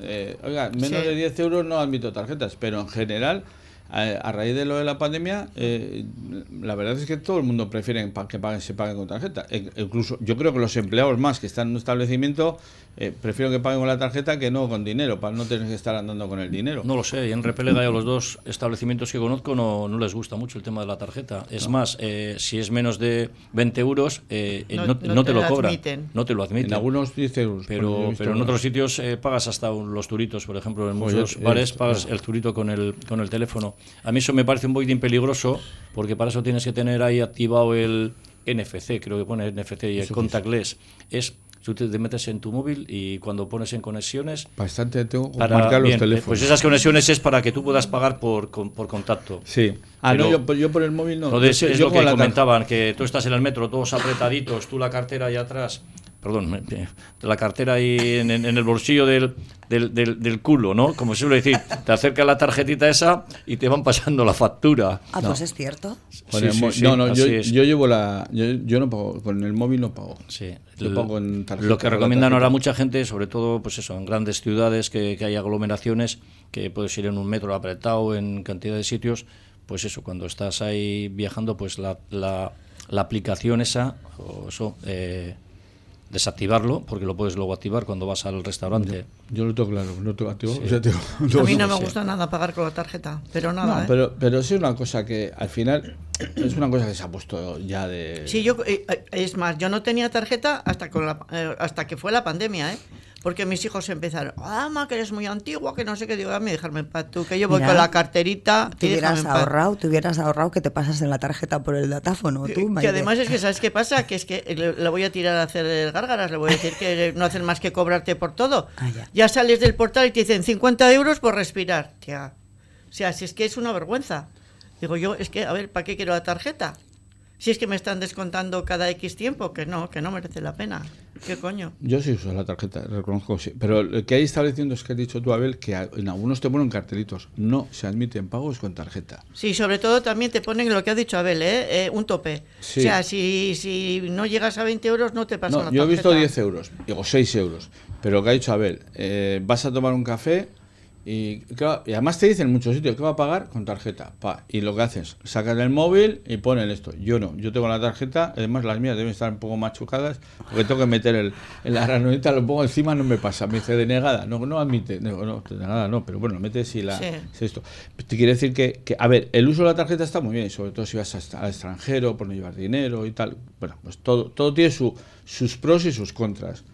oiga, menos de 10 euros no admito tarjetas, pero en general a, raíz de lo de la pandemia, eh, la verdad es que todo el mundo prefiere que paguen, se paguen con tarjeta. E, incluso yo creo que los empleados más que están en un establecimiento eh, prefiero que paguen con la tarjeta que no con dinero, para no tener que estar andando con el dinero. No lo sé, y en Repelega a los dos establecimientos que conozco no, no, les gusta mucho el tema de la tarjeta. Es más, eh, si es menos de 20 euros, eh, no, te, lo cobran. No te lo admiten. En algunos 10 euros. Pero, pero en otros sitios pagas hasta los turitos, por ejemplo, en muchos bares pagas el turito con el, con el teléfono. A mí eso me parece un poquitín peligroso, porque para eso tienes que tener ahí activado el NFC, creo que pone NFC y el contactless. Es tú te metes en tu móvil y cuando pones en conexiones... Bastante tengo que marcar los teléfonos. Pues esas conexiones es para que tú puedas pagar por, por contacto. Sí. Ah, no, yo, por el móvil no. Entonces es lo que comentaban, que tú estás en el metro todos apretaditos, tú la cartera ahí atrás perdón, la cartera ahí en, el bolsillo del, del, del, culo, ¿no? Como se suele decir, te acerca la tarjetita esa y te van pasando la factura. Ah, pues es cierto. no, no, yo, yo, llevo la. Yo, yo, no pago, con el móvil no pago. Sí. Lo, en lo que recomiendan ahora mucha gente, sobre todo, pues eso, en grandes ciudades que, que hay aglomeraciones, que puedes ir en un metro apretado, en cantidad de sitios, pues eso, cuando estás ahí viajando, pues la, la, la aplicación esa, o eso, eh, desactivarlo, porque lo puedes luego activar cuando vas al restaurante. Yo, lo tengo claro, no tengo activo. a mí no me gusta nada pagar con la tarjeta, pero nada. ¿eh? pero, pero sí es una cosa que al final es una cosa que se ha puesto ya de. Sí, yo, eh, es más, yo no tenía tarjeta hasta, con la, eh, hasta que fue la pandemia, ¿eh? Porque mis hijos empezaron, ah, ma, que eres muy antigua, que no sé qué, digo, a mí dejarme en paz tú, que yo voy con la carterita. Te hubieras ahorrado, te hubieras ahorrado que te pasas en la tarjeta por el datáfono, tú, Que además es que, ¿sabes qué pasa? Que es que le, voy a tirar a hacer gárgaras, le voy a decir que no hacen más que cobrarte por todo. Ah, ya. sales del portal y te dicen 50 euros por respirar, tía. O sea, si es que es una vergüenza. Digo yo, es que, a ver, ¿para qué quiero la tarjeta? Si es que me están descontando cada X tiempo, que no, que no merece la pena. ¿Qué coño? Yo sí uso la tarjeta, reconozco, sí. Pero lo que hay estableciendo es que has dicho tú, Abel, que en algunos te ponen cartelitos. No se admiten pagos con tarjeta. Sí, sobre todo también te ponen lo que ha dicho Abel, ¿eh? eh un tope. O sea, si, si no llegas a 20 euros, no te pasa no, Yo he visto 10 euros, digo 6 euros. Pero lo que ha dicho Abel, eh, vas a tomar un café y, además te dicen en muchos sitios que va a pagar con tarjeta. Pa, y lo que haces, sacan el móvil y ponen esto. Yo no, yo tengo la tarjeta, además las mías deben estar un poco machucadas, porque tengo que meter el, en la ranurita, lo pongo encima, no me pasa. Me dice denegada, no, no admite, no, no, denegada no, pero bueno, metes y la. Es esto. Te quiere decir que, que, a ver, el uso de la tarjeta está muy bien, sobre todo si vas al extranjero, por no llevar dinero y tal. Bueno, pues todo, todo tiene su, sus pros y sus contras.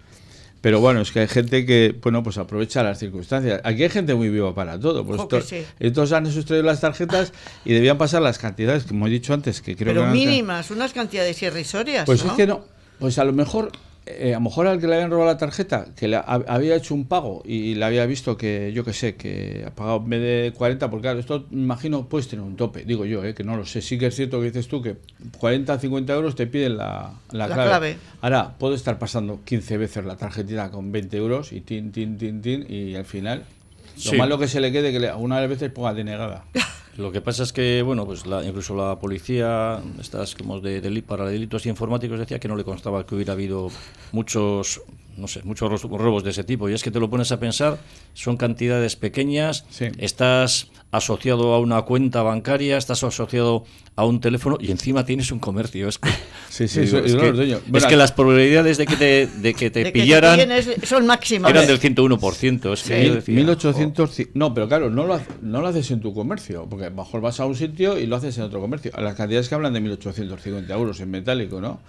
Pero bueno, es que hay gente que, bueno, pues aprovecha las circunstancias. Aquí hay gente muy viva para todo. Pues estos han sustraído las tarjetas y debían pasar las cantidades, como he dicho antes, que creo Pero mínimas, unas cantidades irrisorias. Pues es que no. Pues a lo mejor eh, a lo mejor al que le habían robado la tarjeta, que le había hecho un pago y le había visto que, yo qué sé, que ha pagado en vez de 40, porque claro, esto me imagino puedes tener un tope, digo yo, eh, que no lo sé. Sí que es cierto que dices tú que 40, 50 euros te piden la, la, clave. Ahora, puedo estar pasando 15 veces la tarjetita con 20 euros y tin, tin, tin, tin, y al final, lo malo que se le quede que le, algunas veces ponga denegada. Lo que pasa es que, bueno, pues incluso la policía, estas como de, de, para delitos informáticos, decía que no le constaba que hubiera habido muchos no sé, muchos robos de ese tipo. Y es que te lo pones a pensar, son cantidades pequeñas, estás asociado a una cuenta bancaria, estás asociado a un teléfono y encima tienes un comercio. Es que, sí, sí, es, que, las probabilidades de que te, de que te pillaran son máximas. Eran del 101%. Es que 1800, no, pero claro, no lo, no lo haces en tu comercio, porque mejor vas a un sitio y lo haces en otro comercio. A las cantidades que hablan de 1850 euros en metálico, ¿no?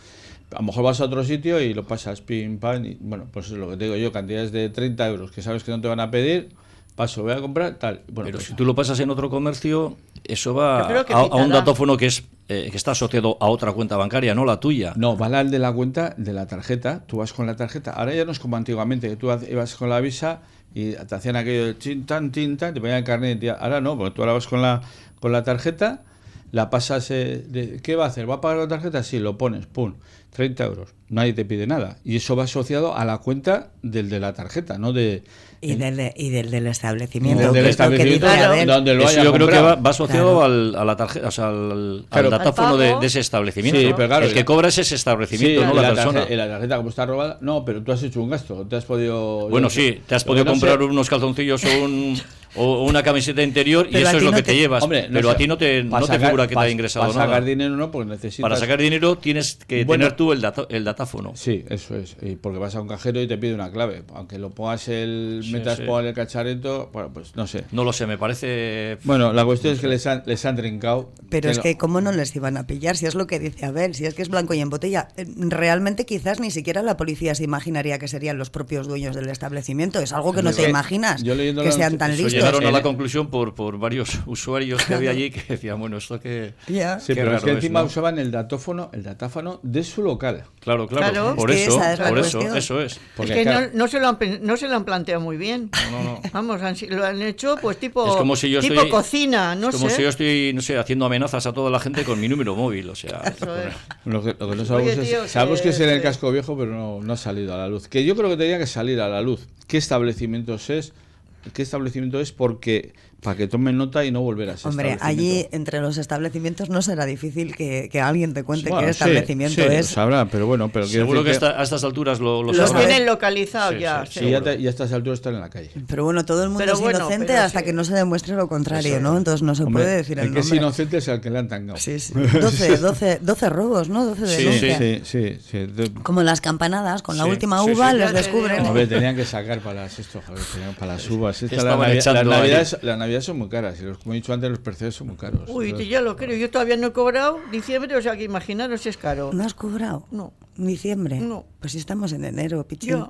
a lo mejor vas a otro sitio y lo pasas pim, pam, y bueno, pues es lo que te digo yo, cantidades de 30 euros que sabes que no te van a pedir, paso, voy a comprar, tal. Bueno, Pero pues si tú lo pasas en otro comercio, eso va a, un datófono que es eh, que está asociado a otra cuenta bancaria, no la tuya. No, vale al de la cuenta de la tarjeta, tú vas con la tarjeta. Ahora ya no es como antiguamente, que tú ibas con la visa y te hacían aquello de chin, tan, tin, tan, te ponían el carnet. Ahora no, porque tú ahora vas con la, con la tarjeta la pasas, eh, de, ¿qué va a hacer? ¿Va a pagar la tarjeta? Sí, lo pones, pum, 30 euros. Nadie te pide nada. Y eso va asociado a la cuenta del de la tarjeta, no de... Y del, y del, del establecimiento. Del, establecimiento donde lo Eso yo creo que va, asociado al, a la tarjeta, o sea, al, datáfono de, ese establecimiento. Sí, pero claro, el que cobra es ese establecimiento, no la, persona. La tarjeta como está robada, no, pero tú has hecho un gasto, te has podido... Bueno, sí, te has podido comprar unos calzoncillos o un... o una camiseta interior y eso es lo que te, llevas. pero a ti no te, no te figura que te ha ingresado para sacar dinero no, porque necesitas... Para sacar dinero tienes que tener tú el, el datáfono. Sí, eso es. Y porque vas a un cajero y te pide una clave. Aunque lo pongas el... metas por el cacharrito, bueno, pues no sé. No lo sé, me parece... Bueno, la cuestión es que les han, les han trincado. Pero es que cómo no les iban a pillar, si es lo que dice Abel, si es que es blanco y en botella. Eh, realmente quizás ni siquiera la policía se imaginaría que serían los propios dueños del establecimiento. Es algo que no te imaginas, que sean tan listos. Llegaron a la conclusión por, por varios usuarios que había allí que decían, bueno, esto que... Sí, pero es que encima usaban el datófono, el datáfono de su local. Claro, claro, por eso, por eso, eso es. Porque, es que no, se lo han, no se lo han planteado muy bien. No, no, Vamos, lo han hecho pues tipo, es como si yo tipo cocina, no es como si yo estoy, no sé, haciendo amenazas a toda la gente con mi número móvil, o sea... Lo que, no sabemos es, sabemos que es en el casco viejo, pero no, no ha salido a la luz. Que yo creo que tenía que salir a la luz. ¿Qué establecimientos es? ¿Qué establecimiento es? Porque para que tomen nota y no volver a ese Hombre, allí entre los establecimientos no será difícil que, que alguien te cuente qué establecimiento es. Lo sabrá, pero bueno, pero seguro que, a estas alturas lo, lo los tienen localizados ya. Sí, ya y a estas alturas están en la calle. Pero bueno, todo el mundo es inocente hasta que no se demuestre lo contrario, ¿no? Entonces no se puede decir el, el que es inocente es el que le han tangado. Sí, sí. 12, 12, 12 robos, ¿no? 12 denuncias. Sí, sí, sí. Como las campanadas, con la última uva les descubren. A ver, tenían que sacar para las, esto, para las uvas. Las navidades son muy caras como he dicho antes, los precios son muy caros. Uy, ya lo creo. Yo todavía no he cobrado diciembre, o sea que imaginaros si es caro. ¿No has cobrado? No. ¿Diciembre? No. Pues estamos en enero, pichín.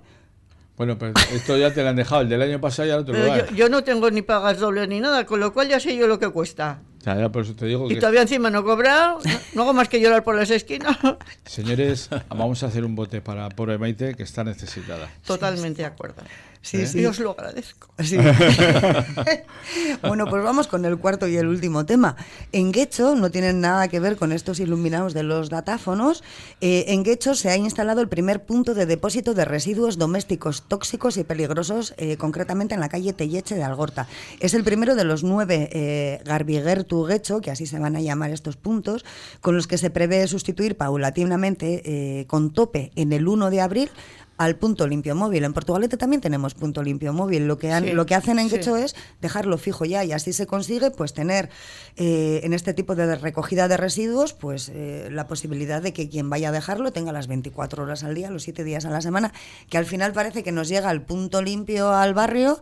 Bueno, pero esto ya te lo han dejado. El del año pasado ya lo te lo yo, yo, no tengo ni pagas dobles ni nada, con lo cual ya sé yo lo que cuesta. Ya, por eso te digo y todavía encima no he cobrado, no, hago más que llorar por las esquinas. Señores, vamos a hacer un bote para pobre Maite que está necesitada. Totalmente de acuerdo. Sí, ¿Eh? sí. os lo agradezco. bueno, pues vamos con el cuarto y el último tema. En Guecho no tienen nada que ver con estos iluminados de los datáfonos. Eh, en Guecho se ha instalado el primer punto de depósito de residuos domésticos tóxicos y peligrosos, eh, concretamente en la calle Telleche de Algorta. Es el primero de los nueve eh, Garbiguertu Guecho, que así se van a llamar estos puntos, con los que se prevé sustituir paulatinamente con tope en el 1 de abril al punto limpio móvil. En Portugalete también tenemos punto limpio móvil. Lo que, han, lo que hacen en Quecho es dejarlo fijo ya y así se consigue pues tener eh, en este tipo de recogida de residuos pues eh, la posibilidad de que quien vaya a dejarlo tenga las 24 horas al día, los 7 días a la semana, que al final parece que nos llega el punto limpio al barrio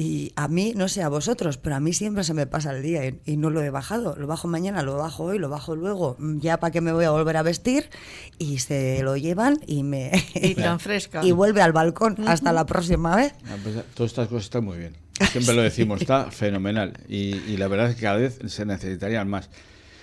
y a mí, no sé a vosotros, pero a mí siempre se me pasa el día y, no lo he bajado. Lo bajo mañana, lo bajo hoy, lo bajo luego. Ya para que me voy a volver a vestir y se lo llevan y me... Y tan fresca. y vuelve al balcón. Hasta la próxima vez. Ah, pues, todas estas cosas están muy bien. Siempre lo decimos, está fenomenal. Y, la verdad es que cada vez se necesitarían más.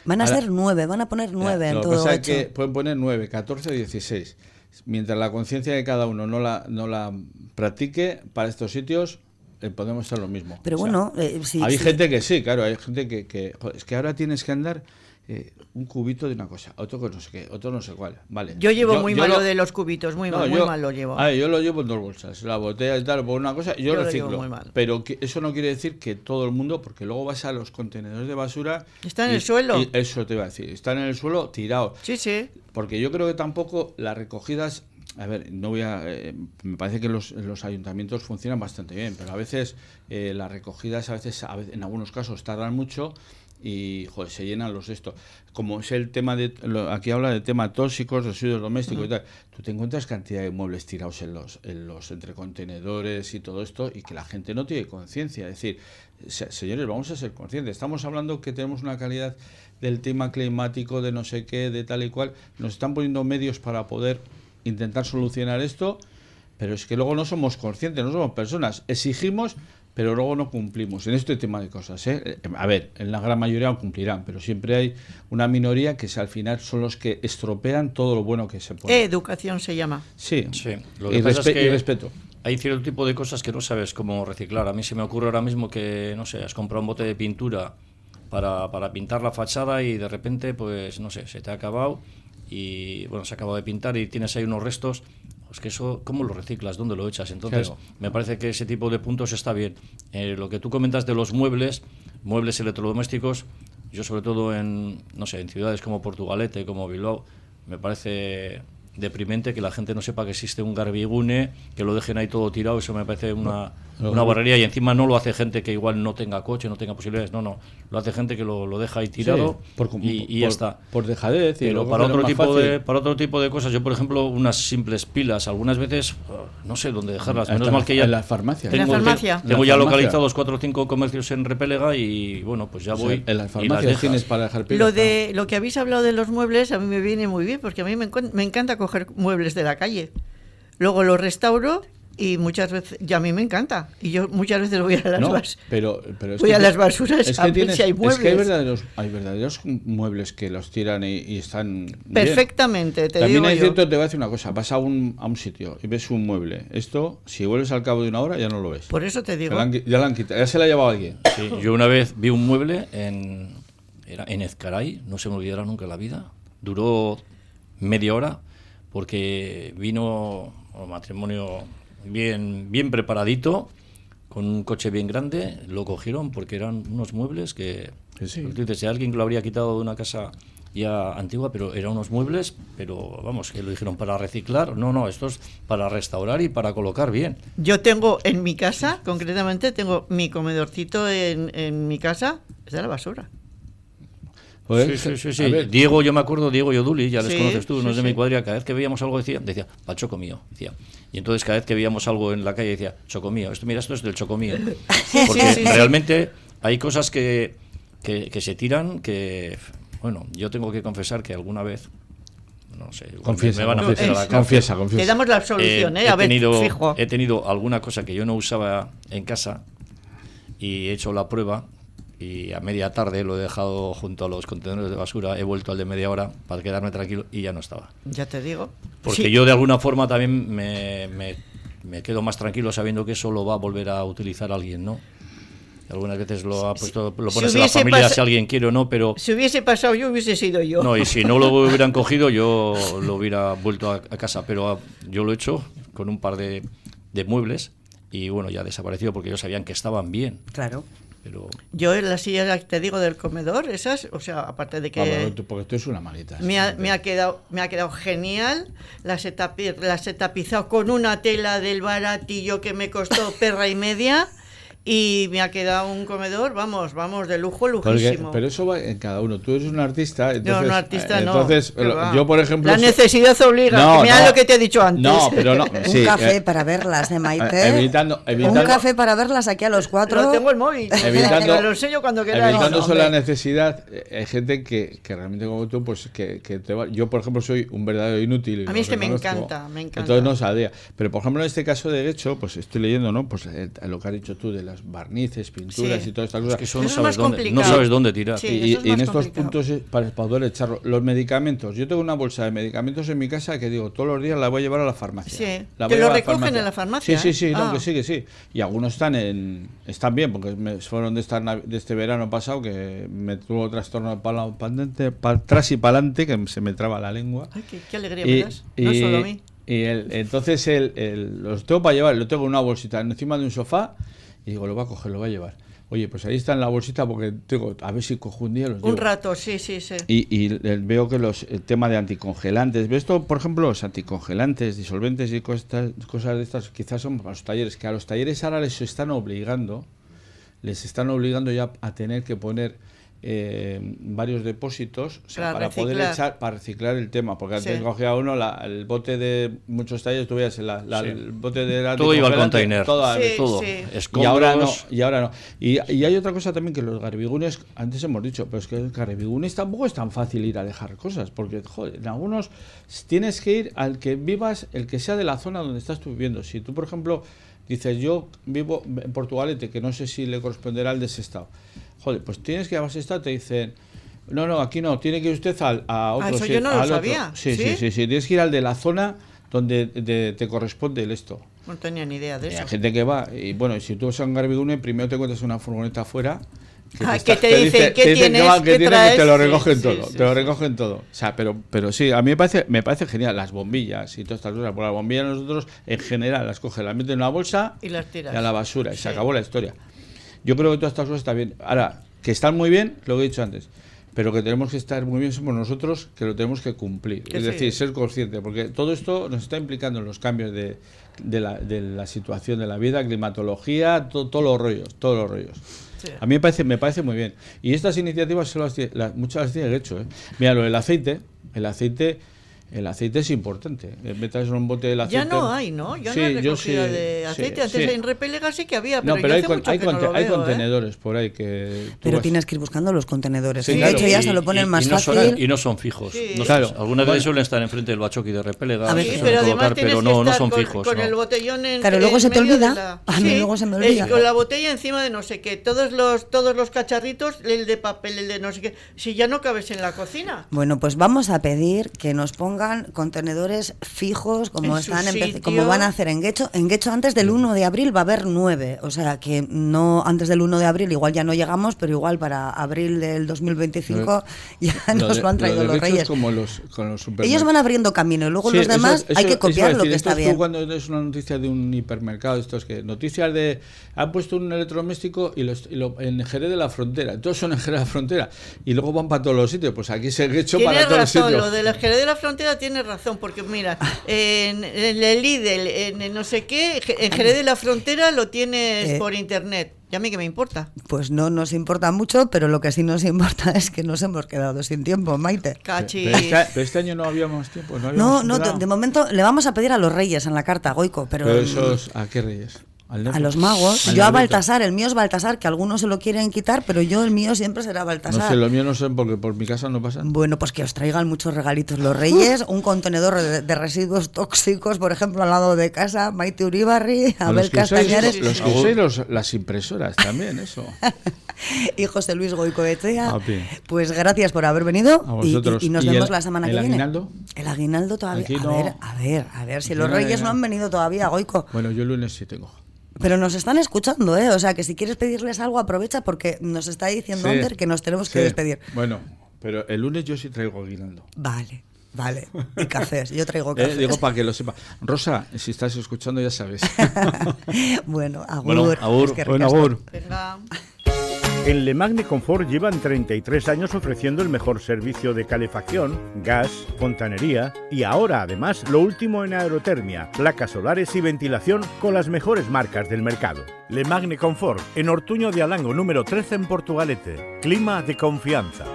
Van a ser nueve, van a poner nueve en todo. Lo que que pueden poner nueve, catorce o dieciséis mientras la conciencia de cada uno no la, no la practique para estos sitios, eh, podemos hacer lo mismo. Pero bueno, eh, hay gente que sí, claro, hay gente que, que es que ahora tienes que andar eh, un cubito de una cosa, otro no sé qué, otro no sé cuál. Vale. Yo llevo muy malo de los cubitos, muy, mal, muy mal lo llevo. yo lo llevo en dos bolsas, la botella y tal, por una cosa, yo, yo reciclo. Pero que, eso no quiere decir que todo el mundo, porque luego vas a los contenedores de basura. Está en el suelo. eso te iba a decir, están en el suelo tirados. Sí, sí. Porque yo creo que tampoco las recogidas a ver, no voy a. Eh, me parece que los, los, ayuntamientos funcionan bastante bien, pero a veces eh, las recogidas, a veces, a veces, en algunos casos, tardan mucho y joder, se llenan los esto. Como es el tema de, aquí habla de tema tóxicos, residuos domésticos y tal, tú te encuentras cantidad de muebles tirados en los, en los entre contenedores y todo esto y que la gente no tiene conciencia. Es decir, señores, vamos a ser conscientes. Estamos hablando que tenemos una calidad del tema climático, de no sé qué, de tal y cual. Nos están poniendo medios para poder intentar solucionar esto, pero es que luego no somos conscientes, no somos personas. Exigimos, pero luego no cumplimos en este tema de cosas. ¿eh? A ver, en la gran mayoría cumplirán, pero siempre hay una minoría que al final son los que estropean todo lo bueno que se puede. Educación se llama. Sí, sí. Lo que y, es que respeto. Hay cierto tipo de cosas que no sabes cómo reciclar. A mí se me ocurre ahora mismo que, no sé, has comprado un bote de pintura para, para pintar la fachada y de repente, pues, no sé, se te ha acabado y, bueno, se ha acabado de pintar y tienes ahí unos restos pues que eso, ¿cómo lo reciclas? ¿Dónde lo echas? Entonces, me parece que ese tipo de puntos está bien. Eh, lo que tú comentas de los muebles, muebles electrodomésticos, yo sobre todo en, no sé, en ciudades como Portugalete, como Bilbao, me parece deprimente que la gente no sepa que existe un garbigune, que lo dejen ahí todo tirado, eso me parece una, una barrería y encima no lo hace gente que igual no tenga coche, no tenga posibilidades, no, no, lo hace gente que lo, lo deja ahí tirado y, ya está. Por dejadez. Pero para otro, tipo de, para otro tipo de cosas, yo por ejemplo, unas simples pilas, algunas veces, uh, no sé dónde dejarlas, menos mal que ya... En la farmacia. Tengo, farmacia. tengo ya localizados cuatro o cinco comercios en Repelega y bueno, pues ya voy. en la farmacia tienes para dejar pilas. Lo, de, lo que habéis hablado de los muebles a mí me viene muy bien porque a mí me, me encanta coger muebles de la calle. Luego los restauro y muchas veces, ya a mí me encanta, y yo muchas veces voy a las, no, pero, pero voy a las basuras es que tienes, hay muebles. Es que hay verdaderos, hay verdaderos muebles que los tiran y, están Perfectamente, te También hay cierto, te voy a decir una cosa, vas a un, a un sitio y ves un mueble, esto, si vuelves al cabo de una hora ya no lo ves. Por eso te digo. Ya, la han quitado, ya se la ha llevado alguien. Sí, yo una vez vi un mueble en, era en Ezcaray, no se me olvidará nunca la vida, duró media hora porque vino un matrimonio bien, bien preparadito, con un coche bien grande, lo cogieron porque eran unos muebles que, sí. si alguien lo habría quitado de una casa ya antigua, pero eran unos muebles, pero vamos, que lo dijeron para reciclar. No, no, esto es para restaurar y para colocar bien. Yo tengo en mi casa, concretamente, tengo mi comedorcito en, en mi casa, es de la basura. Sí, sí, sí, sí. Diego, yo me acuerdo, Diego y Oduli, ya les conoces tú, no es de mi cuadrilla, cada vez que veíamos algo decía, decía, para choco mío, decía. Y entonces cada vez que veíamos algo en la calle decía, choco mío, esto, mira, esto es del choco mío. Porque realmente hay cosas que, que, se tiran que, bueno, yo tengo que confesar que alguna vez no sé, confiesa, me van a meter a la confiesa, confiesa. Te damos la solución, ¿eh? A he, ver, tenido, fijo. he tenido alguna cosa que yo no usaba en casa y he hecho la prueba y a media tarde lo he dejado junto a los contenedores de basura, he vuelto al de media hora para quedarme tranquilo y ya no estaba. Ya te digo. Porque yo de alguna forma también me, me, quedo más tranquilo sabiendo que eso lo va a volver a utilizar alguien, ¿no? Algunas veces lo ha puesto, lo pones en la familia si alguien quiere o no, pero... Si hubiese pasado yo, hubiese sido yo. No, y si no lo hubieran cogido, yo lo hubiera vuelto a, casa, pero yo lo he hecho con un par de, de muebles y bueno, ya desapareció porque ellos sabían que estaban bien. Claro. Yo en las sillas, te digo, del comedor, esas, o sea, aparte de que... porque tú es una malita. Me ha, me ha, quedado, me ha quedado genial, las he, las he tapizado con una tela del baratillo que me costó perra y media y me ha quedado un comedor, vamos, vamos, de lujo, lujísimo. pero eso va en cada uno. Tú eres un artista. Entonces, no, un artista no. Entonces, yo, por ejemplo. La necesidad obliga. No, mira lo que te he dicho antes. No, pero no. un café eh, para verlas de Maite. Eh, evitando, evitando, un café para verlas aquí a los cuatro. No tengo el móvil. Evitando, lo enseño cuando quieras. Evitando la necesidad. Eh, hay gente que, que, realmente como tú, pues que, que te va, Yo, por ejemplo, soy un verdadero inútil. A mí es que me encanta, me encanta. Entonces no sabía. Pero, por ejemplo, en este caso de hecho, pues estoy leyendo, ¿no? Pues lo que has dicho tú de las barnices, pinturas y todas estas cosas. Es que eso no, sabes dónde, no sabes dónde tirar. y, en estos puntos para, poder echarlo. Los medicamentos, yo tengo una bolsa de medicamentos en mi casa que digo, todos los días la voy a llevar a la farmacia. Sí. La lo recogen en la farmacia. Sí, sí, sí, ah. que sí, que sí. Y algunos están en están bien, porque me, fueron de, estar, de este verano pasado que me tuvo trastorno de para atrás y para adelante, que se me traba la lengua. Ay, qué, alegría me das. No solo a mí. Y el, entonces el, los tengo para llevar, lo tengo en una bolsita encima de un sofá y digo, lo va a coger, lo va a llevar. Oye, pues ahí está en la bolsita porque tengo, a ver si cojo un día los Un rato, sí, sí, sí. Y, veo que los el tema de anticongelantes, ¿ves esto, por ejemplo, los anticongelantes, disolventes y cosas, cosas de estas, quizás son para los talleres, que a los talleres ahora les están obligando, les están obligando ya a tener que poner eh, varios depósitos para, poder echar, para reciclar el tema, porque antes cogía uno el bote de muchos talleres, tú veías el bote de la todo iba al container, todo, todo. y ahora no, y ahora no. Y, hay otra cosa también que los garbigunes, antes hemos dicho, pero es que el garbigunes tampoco es tan fácil ir a dejar cosas, porque joder, en algunos tienes que ir al que vivas, el que sea de la zona donde estás tú viviendo. Si tú, por ejemplo, dices yo vivo en Portugalete, que no sé si le corresponderá al de ese estado joder, pues tienes que ir a Estado, te dicen, no, no, aquí no, tiene que ir usted al, a otro. Ah, eso yo no lo sabía. Sí, ¿Sí? ¿Sí? sí, tienes que ir al de la zona donde te corresponde el esto. No tenía ni idea de eso. Hay gente que va, y bueno, si tú vas a un Garbigune, primero te encuentras una furgoneta afuera. Que ah, te, que te, dicen, ¿qué tienes? Que, te lo recogen todo, te lo recogen todo. O sea, pero, pero sí, a mí me parece, me parece genial las bombillas y todas estas cosas. Por las bombillas nosotros en general las cogen, las meten en una bolsa y las tiras. a la basura y se acabó la historia. Yo creo que todas estas cosas están bien. Ahora, que están muy bien, lo que he dicho antes, pero que tenemos que estar muy bien somos nosotros que lo tenemos que cumplir. es decir, ser consciente, porque todo esto nos está implicando en los cambios de, de, la, de la, situación de la vida, climatología, todos los rollos, todos los rollos. A mí me parece, me parece muy bien. Y estas iniciativas las, muchas las tienen hecho. ¿eh? Mira, lo del aceite, el aceite el aceite es importante. Eh, metas un bote de aceite. Ya no hay, ¿no? Ya no hay recogida de aceite. Antes en Repelega sí que había, pero, no, pero hay, hay, no hay, contenedores por ahí que. Pero tienes que ir buscando los contenedores. Sí, hecho ya se lo ponen más fácil. y no son fijos. claro. Algunas veces suelen estar enfrente del bachoqui de Repelega. pero además pero no, no son fijos. Con el botellón en. Claro, luego se te olvida. A mí luego se me olvida. Con la botella encima de no sé qué. Todos los, todos los cacharritos, el de papel, el de no sé qué. Si ya no cabes en la cocina. Bueno, pues vamos a pedir que nos pongan contenedores fijos como están como van a hacer en Guecho. En Guecho antes del 1 de abril va a haber nueve, o sea que no antes del 1 de abril igual ya no llegamos, pero igual para abril del 2025 ya nos lo han traído los Reyes. Como los, Ellos van abriendo camino y luego los demás hay que copiar lo que está bien. cuando es una noticia de un hipermercado, esto es que noticias de han puesto un electrodoméstico y, los, lo, en Jerez de la Frontera, todos son en Jerez de la Frontera y luego van para todos los sitios, pues aquí se Guecho para todos los sitios. Lo de la Jerez de la Frontera tiene razón porque mira, en, el Lidl, en, no sé qué, en Jerez de la Frontera lo tienes eh, por internet. ¿Y a mí qué me importa? Pues no nos importa mucho, pero lo que sí nos importa es que nos hemos quedado sin tiempo, Maite. Cachi. Pero este, año no habíamos tiempo. No, no, de, momento le vamos a pedir a los reyes en la carta, Goico. Pero, pero esos, ¿a qué reyes? A los magos. yo a Baltasar, el mío es Baltasar, que algunos se lo quieren quitar, pero yo el mío siempre será Baltasar. No sé, lo mío no sé porque por mi casa no pasa. Bueno, pues que os traigan muchos regalitos los reyes, un contenedor de, residuos tóxicos, por ejemplo, al lado de casa, Maite Uribarri, Abel Castañares. Los uséis las impresoras también, eso. y José Luis Goicoechea. Ah, pues gracias por haber venido y, nos vemos la semana que viene. ¿El aguinaldo? El aguinaldo todavía. A ver, a ver, a ver, si los reyes no han venido todavía, Goico. Bueno, yo el lunes sí tengo. Pero nos están escuchando, ¿eh? O sea, que si quieres pedirles algo, aprovecha porque nos está diciendo Ander que nos tenemos que despedir. Bueno, pero el lunes yo sí traigo aguinaldo. Vale. Vale, y cafés, yo traigo eh, cafés. digo para que lo sepa. Rosa, si estás escuchando ya sabes. bueno, agur. Bueno, agur. bueno, agur. En Le Magne Confort llevan 33 años ofreciendo el mejor servicio de calefacción, gas, fontanería y ahora además lo último en aerotermia, placas solares y ventilación con las mejores marcas del mercado. Le Magne Confort en Ortuño de Alango número 13 en Portugalete. Clima de confianza.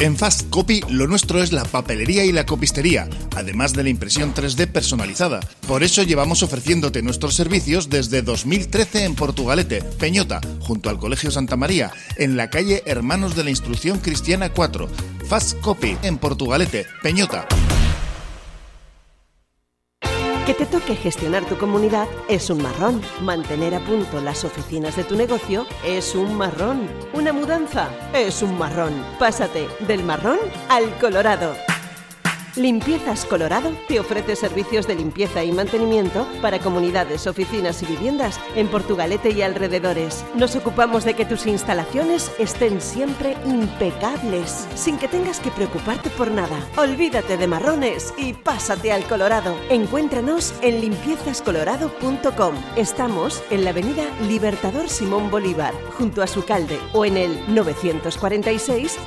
En Fast Copy lo nuestro es la papelería y la copistería, además de la impresión 3D personalizada. Por eso llevamos ofreciéndote nuestros servicios desde 2013 en Portugalete, Peñota, junto al Colegio Santa María, en la calle Hermanos de la Instrucción Cristiana 4. Fast Copy en Portugalete, Peñota. Que te toque gestionar tu comunidad es un marrón. Mantener a punto las oficinas de tu negocio es un marrón. Una mudanza es un marrón. Pásate del marrón al colorado. Limpiezas Colorado te ofrece servicios de limpieza y mantenimiento para comunidades, oficinas y viviendas en Portugalete y alrededores. Nos ocupamos de que tus instalaciones estén siempre impecables, sin que tengas que preocuparte por nada. Olvídate de marrones y pásate al Colorado. Encuéntranos en limpiezascolorado.com. Estamos en la avenida Libertador Simón Bolívar, junto a su calde, o en el 946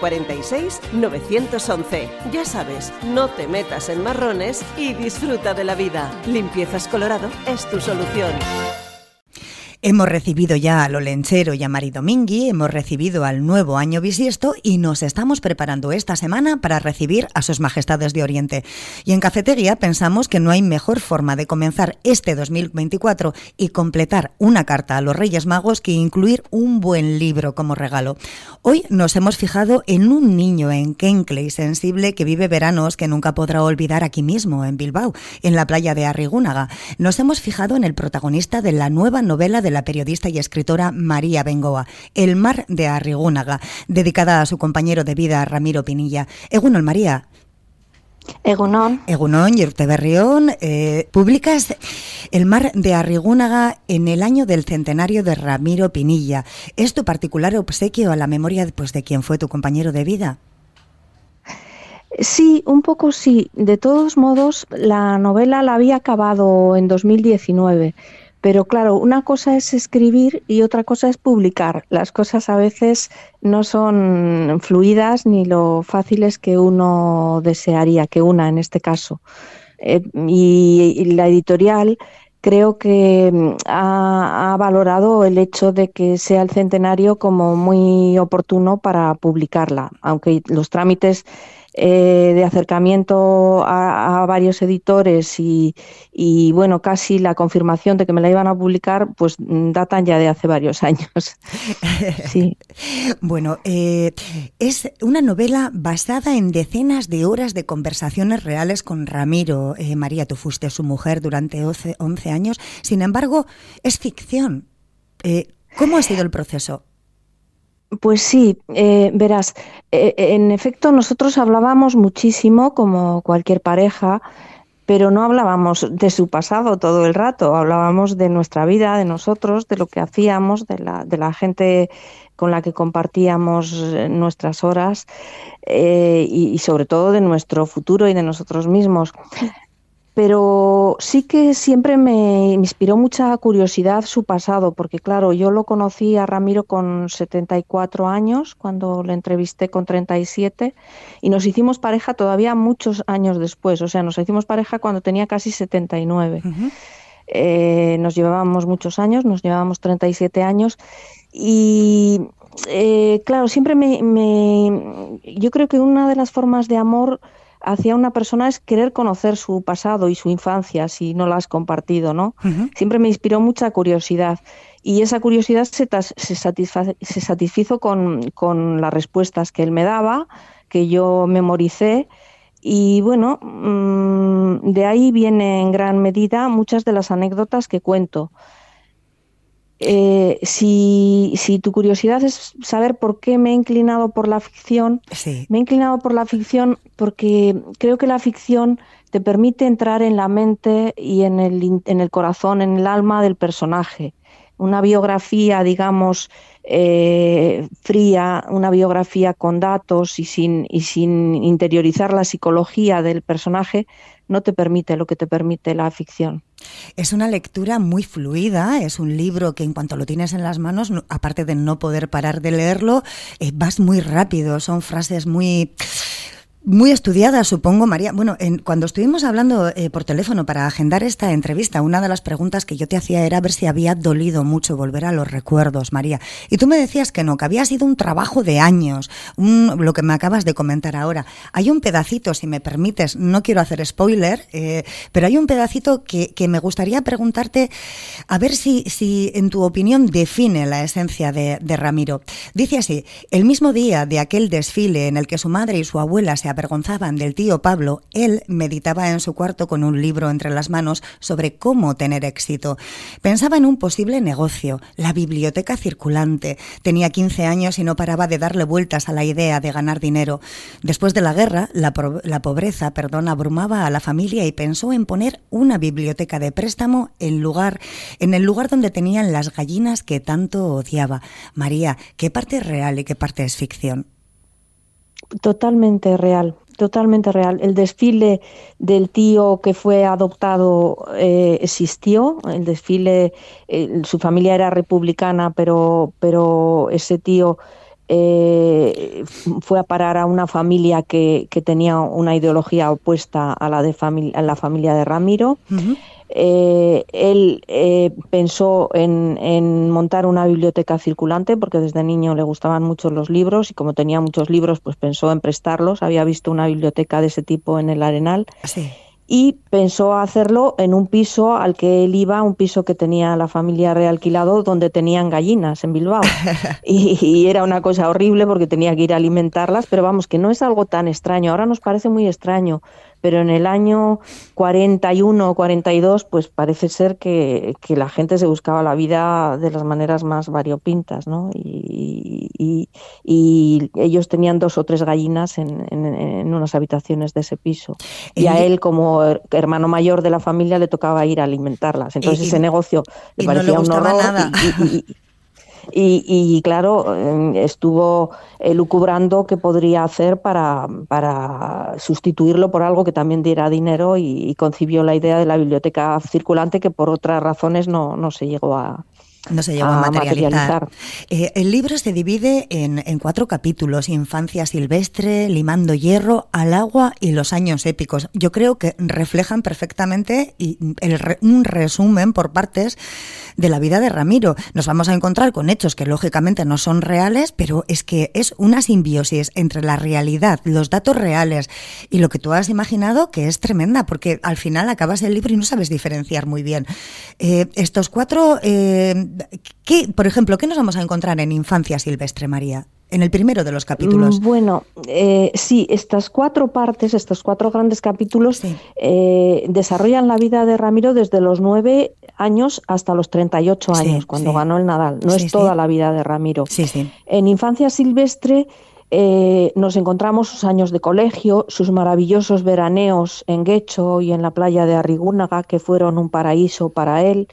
046 911. Ya sabes, no te metas en marrones y disfruta de la vida. Limpiezas Colorado es tu solución. Hemos recibido ya a Lolenchero y a Mari Domingui, hemos recibido al nuevo año bisiesto y nos estamos preparando esta semana para recibir a sus majestades de Oriente. Y en Cafetería pensamos que no hay mejor forma de comenzar este 2024 y completar una carta a los Reyes Magos que incluir un buen libro como regalo. Hoy nos hemos fijado en un niño en Kencley sensible que vive veranos que nunca podrá olvidar aquí mismo, en Bilbao, en la playa de Arrigúnaga. Nos hemos fijado en el protagonista de la nueva novela de la periodista y escritora María Bengoa, El mar de Arrigúnaga, dedicada a su compañero de vida Ramiro Pinilla. Egunon, María. Egunon. Egunon y Urteberrión, eh, publicas El mar de Arrigúnaga en el año del centenario de Ramiro Pinilla. ¿Es tu particular obsequio a la memoria pues, de quien fue tu compañero de vida? Sí, un poco sí. De todos modos, la novela la había acabado en 2019 pero claro, una cosa es escribir y otra cosa es publicar. Las cosas a veces no son fluidas ni lo fáciles que uno desearía, que una en este caso. Eh, y, la editorial creo que mm, ha, valorado el hecho de que sea el centenario como muy oportuno para publicarla, aunque los trámites eh, de acercamiento a, varios editores y, bueno, casi la confirmación de que me la iban a publicar, pues mm, datan ya de hace varios años. sí. Bueno, eh, es una novela basada en decenas de horas de conversaciones reales con Ramiro. Eh, María, tú fuiste su mujer durante 11, 11 años. Sin embargo, es ficción. ¿Cómo ha sido el proceso? Pues sí, eh, verás, eh, en efecto nosotros hablábamos muchísimo como cualquier pareja, pero no hablábamos de su pasado todo el rato, hablábamos de nuestra vida, de nosotros, de lo que hacíamos, de la, de la gente con la que compartíamos eh, nuestras horas y, sobre todo de nuestro futuro y de nosotros mismos pero sí que siempre me inspiró mucha curiosidad su pasado, porque claro, yo lo conocí a Ramiro con 74 años, cuando le entrevisté con 37, y nos hicimos pareja todavía muchos años después, o sea, nos hicimos pareja cuando tenía casi 79. Eh, nos llevábamos muchos años, nos llevábamos 37 años, y eh, claro, siempre me, me, yo creo que una de las formas de amor hacia una persona es querer conocer su pasado y su infancia si no la has compartido, ¿no? Siempre me inspiró mucha curiosidad y esa curiosidad se, se, se satisfizo con, con, las respuestas que él me daba, que yo memoricé y bueno, mm, de ahí viene en gran medida muchas de las anécdotas que cuento. Eh, si, si, tu curiosidad es saber por qué me he inclinado por la ficción, me he inclinado por la ficción porque creo que la ficción te permite entrar en la mente y en el, en el corazón, en el alma del personaje. Una biografía, digamos, eh, fría, una biografía con datos y sin, y sin interiorizar la psicología del personaje, no te permite lo que te permite la ficción. Es una lectura muy fluida, es un libro que en cuanto lo tienes en las manos, aparte de no poder parar de leerlo, eh, vas muy rápido, son frases muy muy estudiada, supongo, María. Bueno, en, cuando estuvimos hablando eh, por teléfono para agendar esta entrevista, una de las preguntas que yo te hacía era ver si había dolido mucho volver a los recuerdos, María. Y tú me decías que no, que había sido un trabajo de años, lo que me acabas de comentar ahora. Hay un pedacito, si me permites, no quiero hacer spoiler, eh, pero hay un pedacito que, me gustaría preguntarte, a ver si, si en tu opinión define la esencia de, de Ramiro. Dice así, el mismo día de aquel desfile en el que su madre y su abuela se avergonzaban del tío Pablo, él meditaba en su cuarto con un libro entre las manos sobre cómo tener éxito. Pensaba en un posible negocio, la biblioteca circulante. Tenía 15 años y no paraba de darle vueltas a la idea de ganar dinero. Después de la guerra, la, pobreza, perdón, abrumaba a la familia y pensó en poner una biblioteca de préstamo en lugar en el lugar donde tenían las gallinas que tanto odiaba. María, ¿qué parte es real y qué parte es ficción? Totalmente real, totalmente real. El desfile del tío que fue adoptado eh, existió. El desfile, eh, su familia era republicana, pero, pero ese tío eh, fue a parar a una familia que, tenía una ideología opuesta a la de a la familia de Ramiro. Eh, él eh, pensó en, montar una biblioteca circulante porque desde niño le gustaban mucho los libros y como tenía muchos libros, pues pensó en prestarlos. Había visto una biblioteca de ese tipo en el Arenal. Y pensó hacerlo en un piso al que él iba, un piso que tenía la familia realquilado, donde tenían gallinas en Bilbao. y, y era una cosa horrible porque tenía que ir a alimentarlas, pero vamos, que no es algo tan extraño. Ahora nos parece muy extraño, pero en el año 41 o 42 pues parece ser que, la gente se buscaba la vida de las maneras más variopintas, ¿no? Y, ellos tenían dos o tres gallinas en, unas habitaciones de ese piso. Y, a él como hermano mayor de la familia le tocaba ir a alimentarlas. Entonces ese negocio le parecía un horror y, claro, em, estuvo lucubrando qué podría hacer para, para, sustituirlo por algo que también diera dinero y, concibió la idea de la biblioteca circulante que por otras razones no, no se llegó a, no se llegó a, materializar. Eh, el libro se divide en, cuatro capítulos, Infancia silvestre, Limando hierro, Al agua y los años épicos. Yo creo que reflejan perfectamente y un resumen por partes de la vida de Ramiro. Nos vamos a encontrar con hechos que lógicamente no son reales, pero es que es una simbiosis entre la realidad, los datos reales y lo que tú has imaginado que es tremenda, porque al final acabas el libro y no sabes diferenciar muy bien. Eh, estos cuatro... Eh, ¿Qué, por ejemplo, qué nos vamos a encontrar en Infancia Silvestre, María? En el primero de los capítulos. Mm, bueno, eh, sí, estas cuatro partes, estos cuatro grandes capítulos, eh, desarrollan la vida de Ramiro desde los nueve años hasta los 38 años, cuando ganó el Nadal. No es toda la vida de Ramiro. En Infancia Silvestre eh, nos encontramos sus años de colegio, sus maravillosos veraneos en Guecho y en la playa de Arrigúnaga, que fueron un paraíso para él.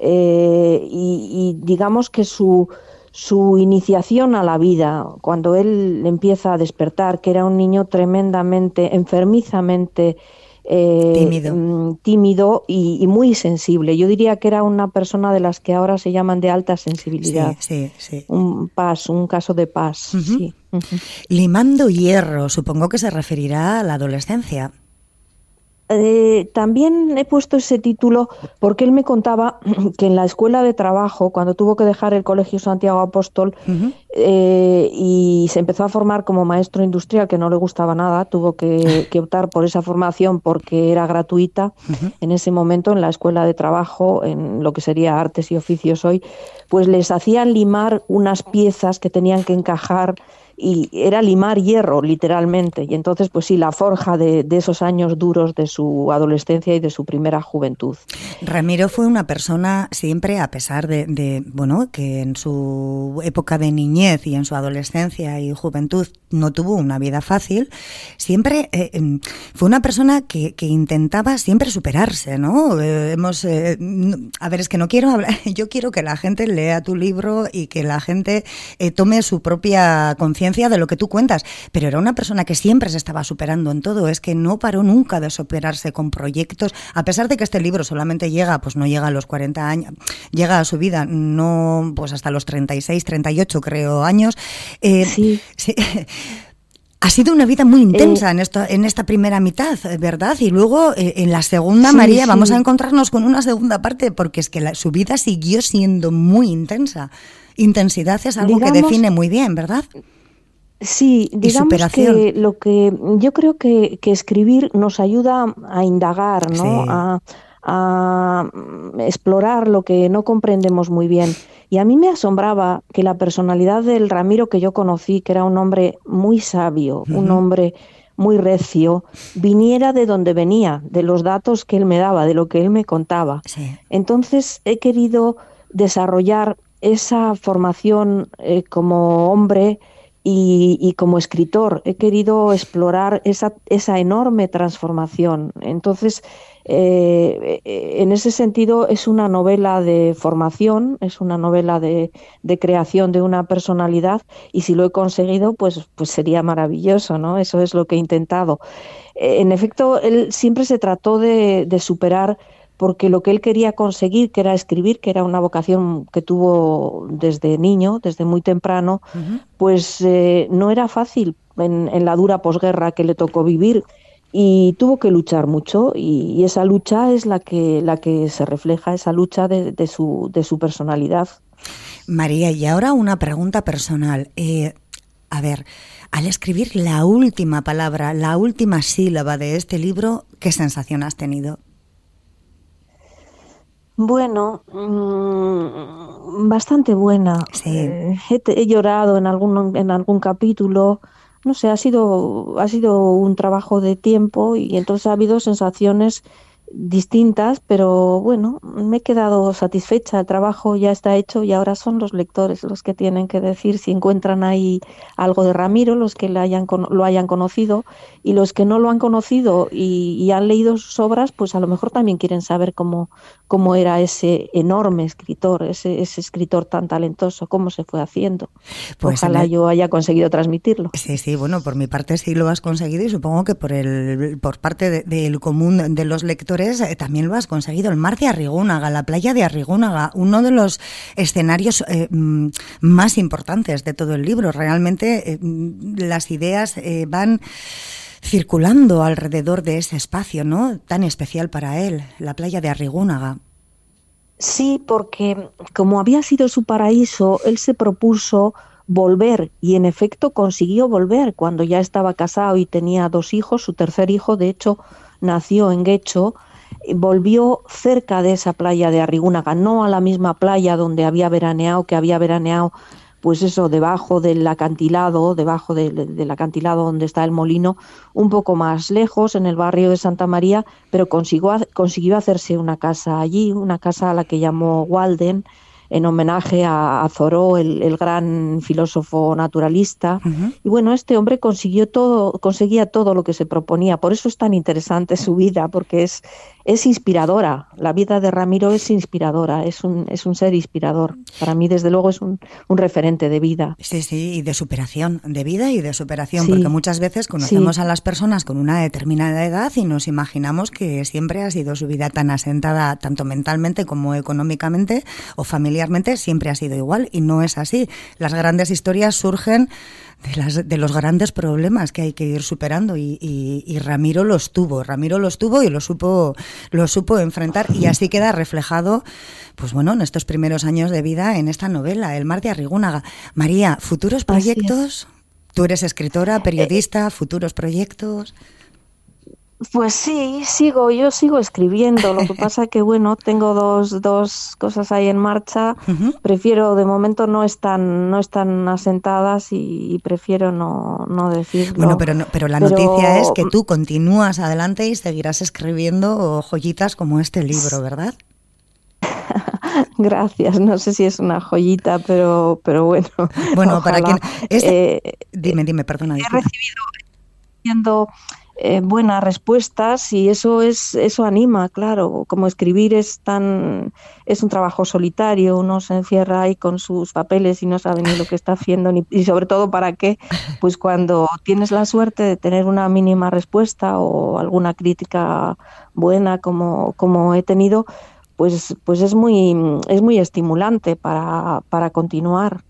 Eh, y, digamos que su, su iniciación a la vida, cuando él empieza a despertar, que era un niño tremendamente, enfermizamente eh, tímido, mm, y, muy sensible. Yo diría que era una persona de las que ahora se llaman de alta sensibilidad. Sí, sí, Un paz, un caso de paz. Limando hierro, supongo que se referirá a la adolescencia. Eh, también he puesto ese título porque él me contaba que en la escuela de trabajo, cuando tuvo que dejar el Colegio Santiago Apóstol eh, y se empezó a formar como maestro industrial, que no le gustaba nada, tuvo que, optar por esa formación porque era gratuita en ese momento en la escuela de trabajo, en lo que sería artes y oficios hoy, pues les hacían limar unas piezas que tenían que encajar y era limar hierro, literalmente. Y entonces, pues sí, la forja de, esos años duros de su adolescencia y de su primera juventud. Ramiro fue una persona siempre, a pesar de, bueno, que en su época de niñez y en su adolescencia y juventud no tuvo una vida fácil, siempre eh, em, fue una persona que, intentaba siempre superarse, ¿no? Eh, hemos, eh, a ver, es que no quiero hablar, yo quiero que la gente lea tu libro y que la gente tome su propia conciencia de lo que tú cuentas, pero era una persona que siempre se estaba superando en todo, es que no paró nunca de superarse con proyectos, a pesar de que este libro solamente llega, pues no llega a los 40 años, llega a su vida, no, pues hasta los 36, 38 creo años. Eh, sí. Ha sido una vida muy intensa eh, en, esto, en esta primera mitad, ¿verdad? Y luego eh, en la segunda, María, vamos a encontrarnos con una segunda parte, porque es que su vida siguió siendo muy intensa. Intensidad es algo que define muy bien, ¿verdad? Sí, digamos que lo que yo creo que, escribir nos ayuda a indagar, ¿no? A, explorar lo que no comprendemos muy bien. Y a mí me asombraba que la personalidad del Ramiro que yo conocí, que era un hombre muy sabio, un hombre muy recio, viniera de donde venía, de los datos que él me daba, de lo que él me contaba. Entonces he querido desarrollar esa formación eh, como hombre y, como escritor. He querido explorar esa, esa enorme transformación. Entonces, eh, en ese sentido, es una novela de formación, es una novela de, de, creación de una personalidad y si lo he conseguido, pues, pues sería maravilloso, ¿no? Eso es lo que he intentado. Eh, en efecto, él siempre se trató de, de superar porque lo que él quería conseguir, que era escribir, que era una vocación que tuvo desde niño, desde muy temprano, pues eh, no era fácil en, la dura posguerra que le tocó vivir y tuvo que luchar mucho y, esa lucha es la que, la que se refleja, esa lucha de, su, de su personalidad. María, y ahora una pregunta personal. Eh, a ver, al escribir la última palabra, la última sílaba de este libro, ¿qué sensación has tenido? Bueno, mm, bastante buena. Eh, he, llorado en algún, en algún capítulo. No sé, ha sido, ha sido un trabajo de tiempo y entonces ha habido sensaciones distintas, pero bueno, me he quedado satisfecha, el trabajo ya está hecho y ahora son los lectores los que tienen que decir si encuentran ahí algo de Ramiro, los que le hayan, lo hayan conocido y los que no lo han conocido y, han leído sus obras, pues a lo mejor también quieren saber cómo, cómo era ese enorme escritor, ese, ese escritor tan talentoso, cómo se fue haciendo. Pues Ojalá yo haya conseguido transmitirlo. Sí, sí, bueno, por mi parte sí lo has conseguido y supongo que por, el, por parte del común de los lectores eh, también lo has conseguido. El mar de Arrigúnaga, la playa de Arrigúnaga, uno de los escenarios eh, mm, más importantes de todo el libro. Realmente eh, mm, las ideas van circulando alrededor de ese espacio, ¿no? Tan especial para él, la playa de Arrigúnaga. Sí, porque como había sido su paraíso, él se propuso volver y en efecto consiguió volver cuando ya estaba casado y tenía dos hijos. Su tercer hijo, de hecho, nació en Guecho volvió cerca de esa playa de Arrigúnaga, no a la misma playa donde había veraneado, que había veraneado, pues eso, debajo del acantilado, debajo del acantilado donde está el molino, un poco más lejos, en el barrio de Santa María, pero consiguió, consiguió hacerse una casa allí, una casa a la que llamó Walden, en homenaje a, a Thoreau, el, gran filósofo naturalista. Y bueno, este hombre consiguió todo, conseguía todo lo que se proponía. Por eso es tan interesante su vida, porque es, es inspiradora. La vida de Ramiro es inspiradora, es un, es un ser inspirador. Para mí, desde luego, es un, un referente de vida. Sí, sí, y de superación, de vida y de superación, porque muchas veces conocemos a las personas con una determinada edad y nos imaginamos que siempre ha sido su vida tan asentada, tanto mentalmente como económicamente o familiarmente, siempre ha sido igual, y no es así. Las grandes historias surgen de, las, de los grandes problemas que hay que ir superando y, y, Ramiro los tuvo, Ramiro los tuvo y lo supo, lo supo enfrentar y así queda reflejado, pues bueno, en estos primeros años de vida en esta novela, El mar de Arrigúnaga. María, futuros proyectos. Tú eres escritora, periodista, futuros proyectos. Pues sí, sigo, yo sigo escribiendo. Lo que pasa que, bueno, tengo dos, dos cosas ahí en marcha. Prefiero, de momento no están, no están asentadas y, prefiero no, no, decirlo. Bueno, pero, pero la noticia es que tú continúas adelante y seguirás escribiendo joyitas como este libro, ¿verdad? Gracias, no sé si es una joyita, pero, pero bueno. Bueno, para quien... Eh, dime, dime, perdona. He recibido eh, buenas respuestas y eso es eso anima claro como escribir es tan es un trabajo solitario uno se encierra ahí con sus papeles y no sabe ni lo que está haciendo ni, y sobre todo para qué pues cuando tienes la suerte de tener una mínima respuesta o alguna crítica buena como como he tenido pues pues es muy es muy estimulante para para continuar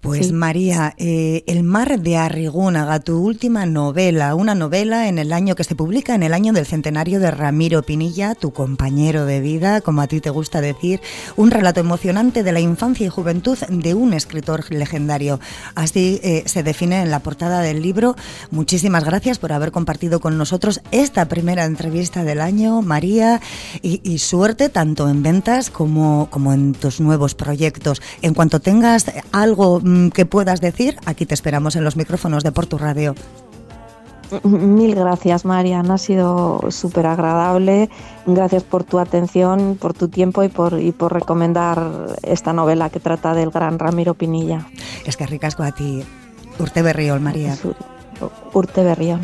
pues María, eh, El mar de Arrigúnaga, tu última novela, una novela en el año que se publica, en el año del centenario de Ramiro Pinilla, tu compañero de vida, como a ti te gusta decir, un relato emocionante de la infancia y juventud de un escritor legendario. Así eh, se define en la portada del libro. Muchísimas gracias por haber compartido con nosotros esta primera entrevista del año, María, y, y suerte tanto en ventas como, como en tus nuevos proyectos. En cuanto tengas algo que puedas decir, aquí te esperamos en los micrófonos de Porto Radio. Mil gracias, Marian. Ha sido súper agradable. Gracias por tu atención, por tu tiempo y por, y por recomendar esta novela que trata del gran Ramiro Pinilla. Es que ricasco a ti. Urte Berriol, María. Urte Berriol.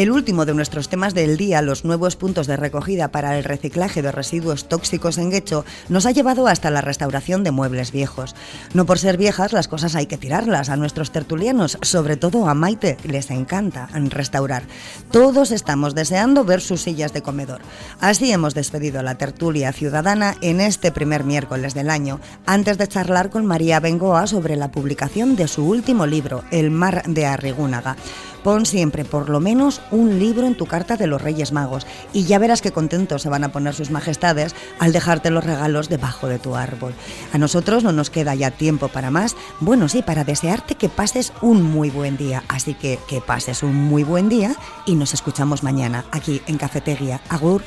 El último de nuestros temas del día, los nuevos puntos de recogida para el reciclaje de residuos tóxicos en Guecho, nos ha llevado hasta la restauración de muebles viejos. No por ser viejas, las cosas hay que tirarlas. A nuestros tertulianos, sobre todo a Maite, les encanta restaurar. Todos estamos deseando ver sus sillas de comedor. Así hemos despedido la tertulia ciudadana en este primer miércoles del año, antes de charlar con María Bengoa sobre la publicación de su último libro, El mar de Arrigúnaga. Pon siempre por lo menos un libro en tu carta de los Reyes Magos y ya verás qué contentos se van a poner sus majestades al dejarte los regalos debajo de tu árbol. A nosotros no nos queda ya tiempo para más, bueno sí, para desearte que pases un muy buen día. Así que que pases un muy buen día y nos escuchamos mañana aquí en Cafetería. Agur.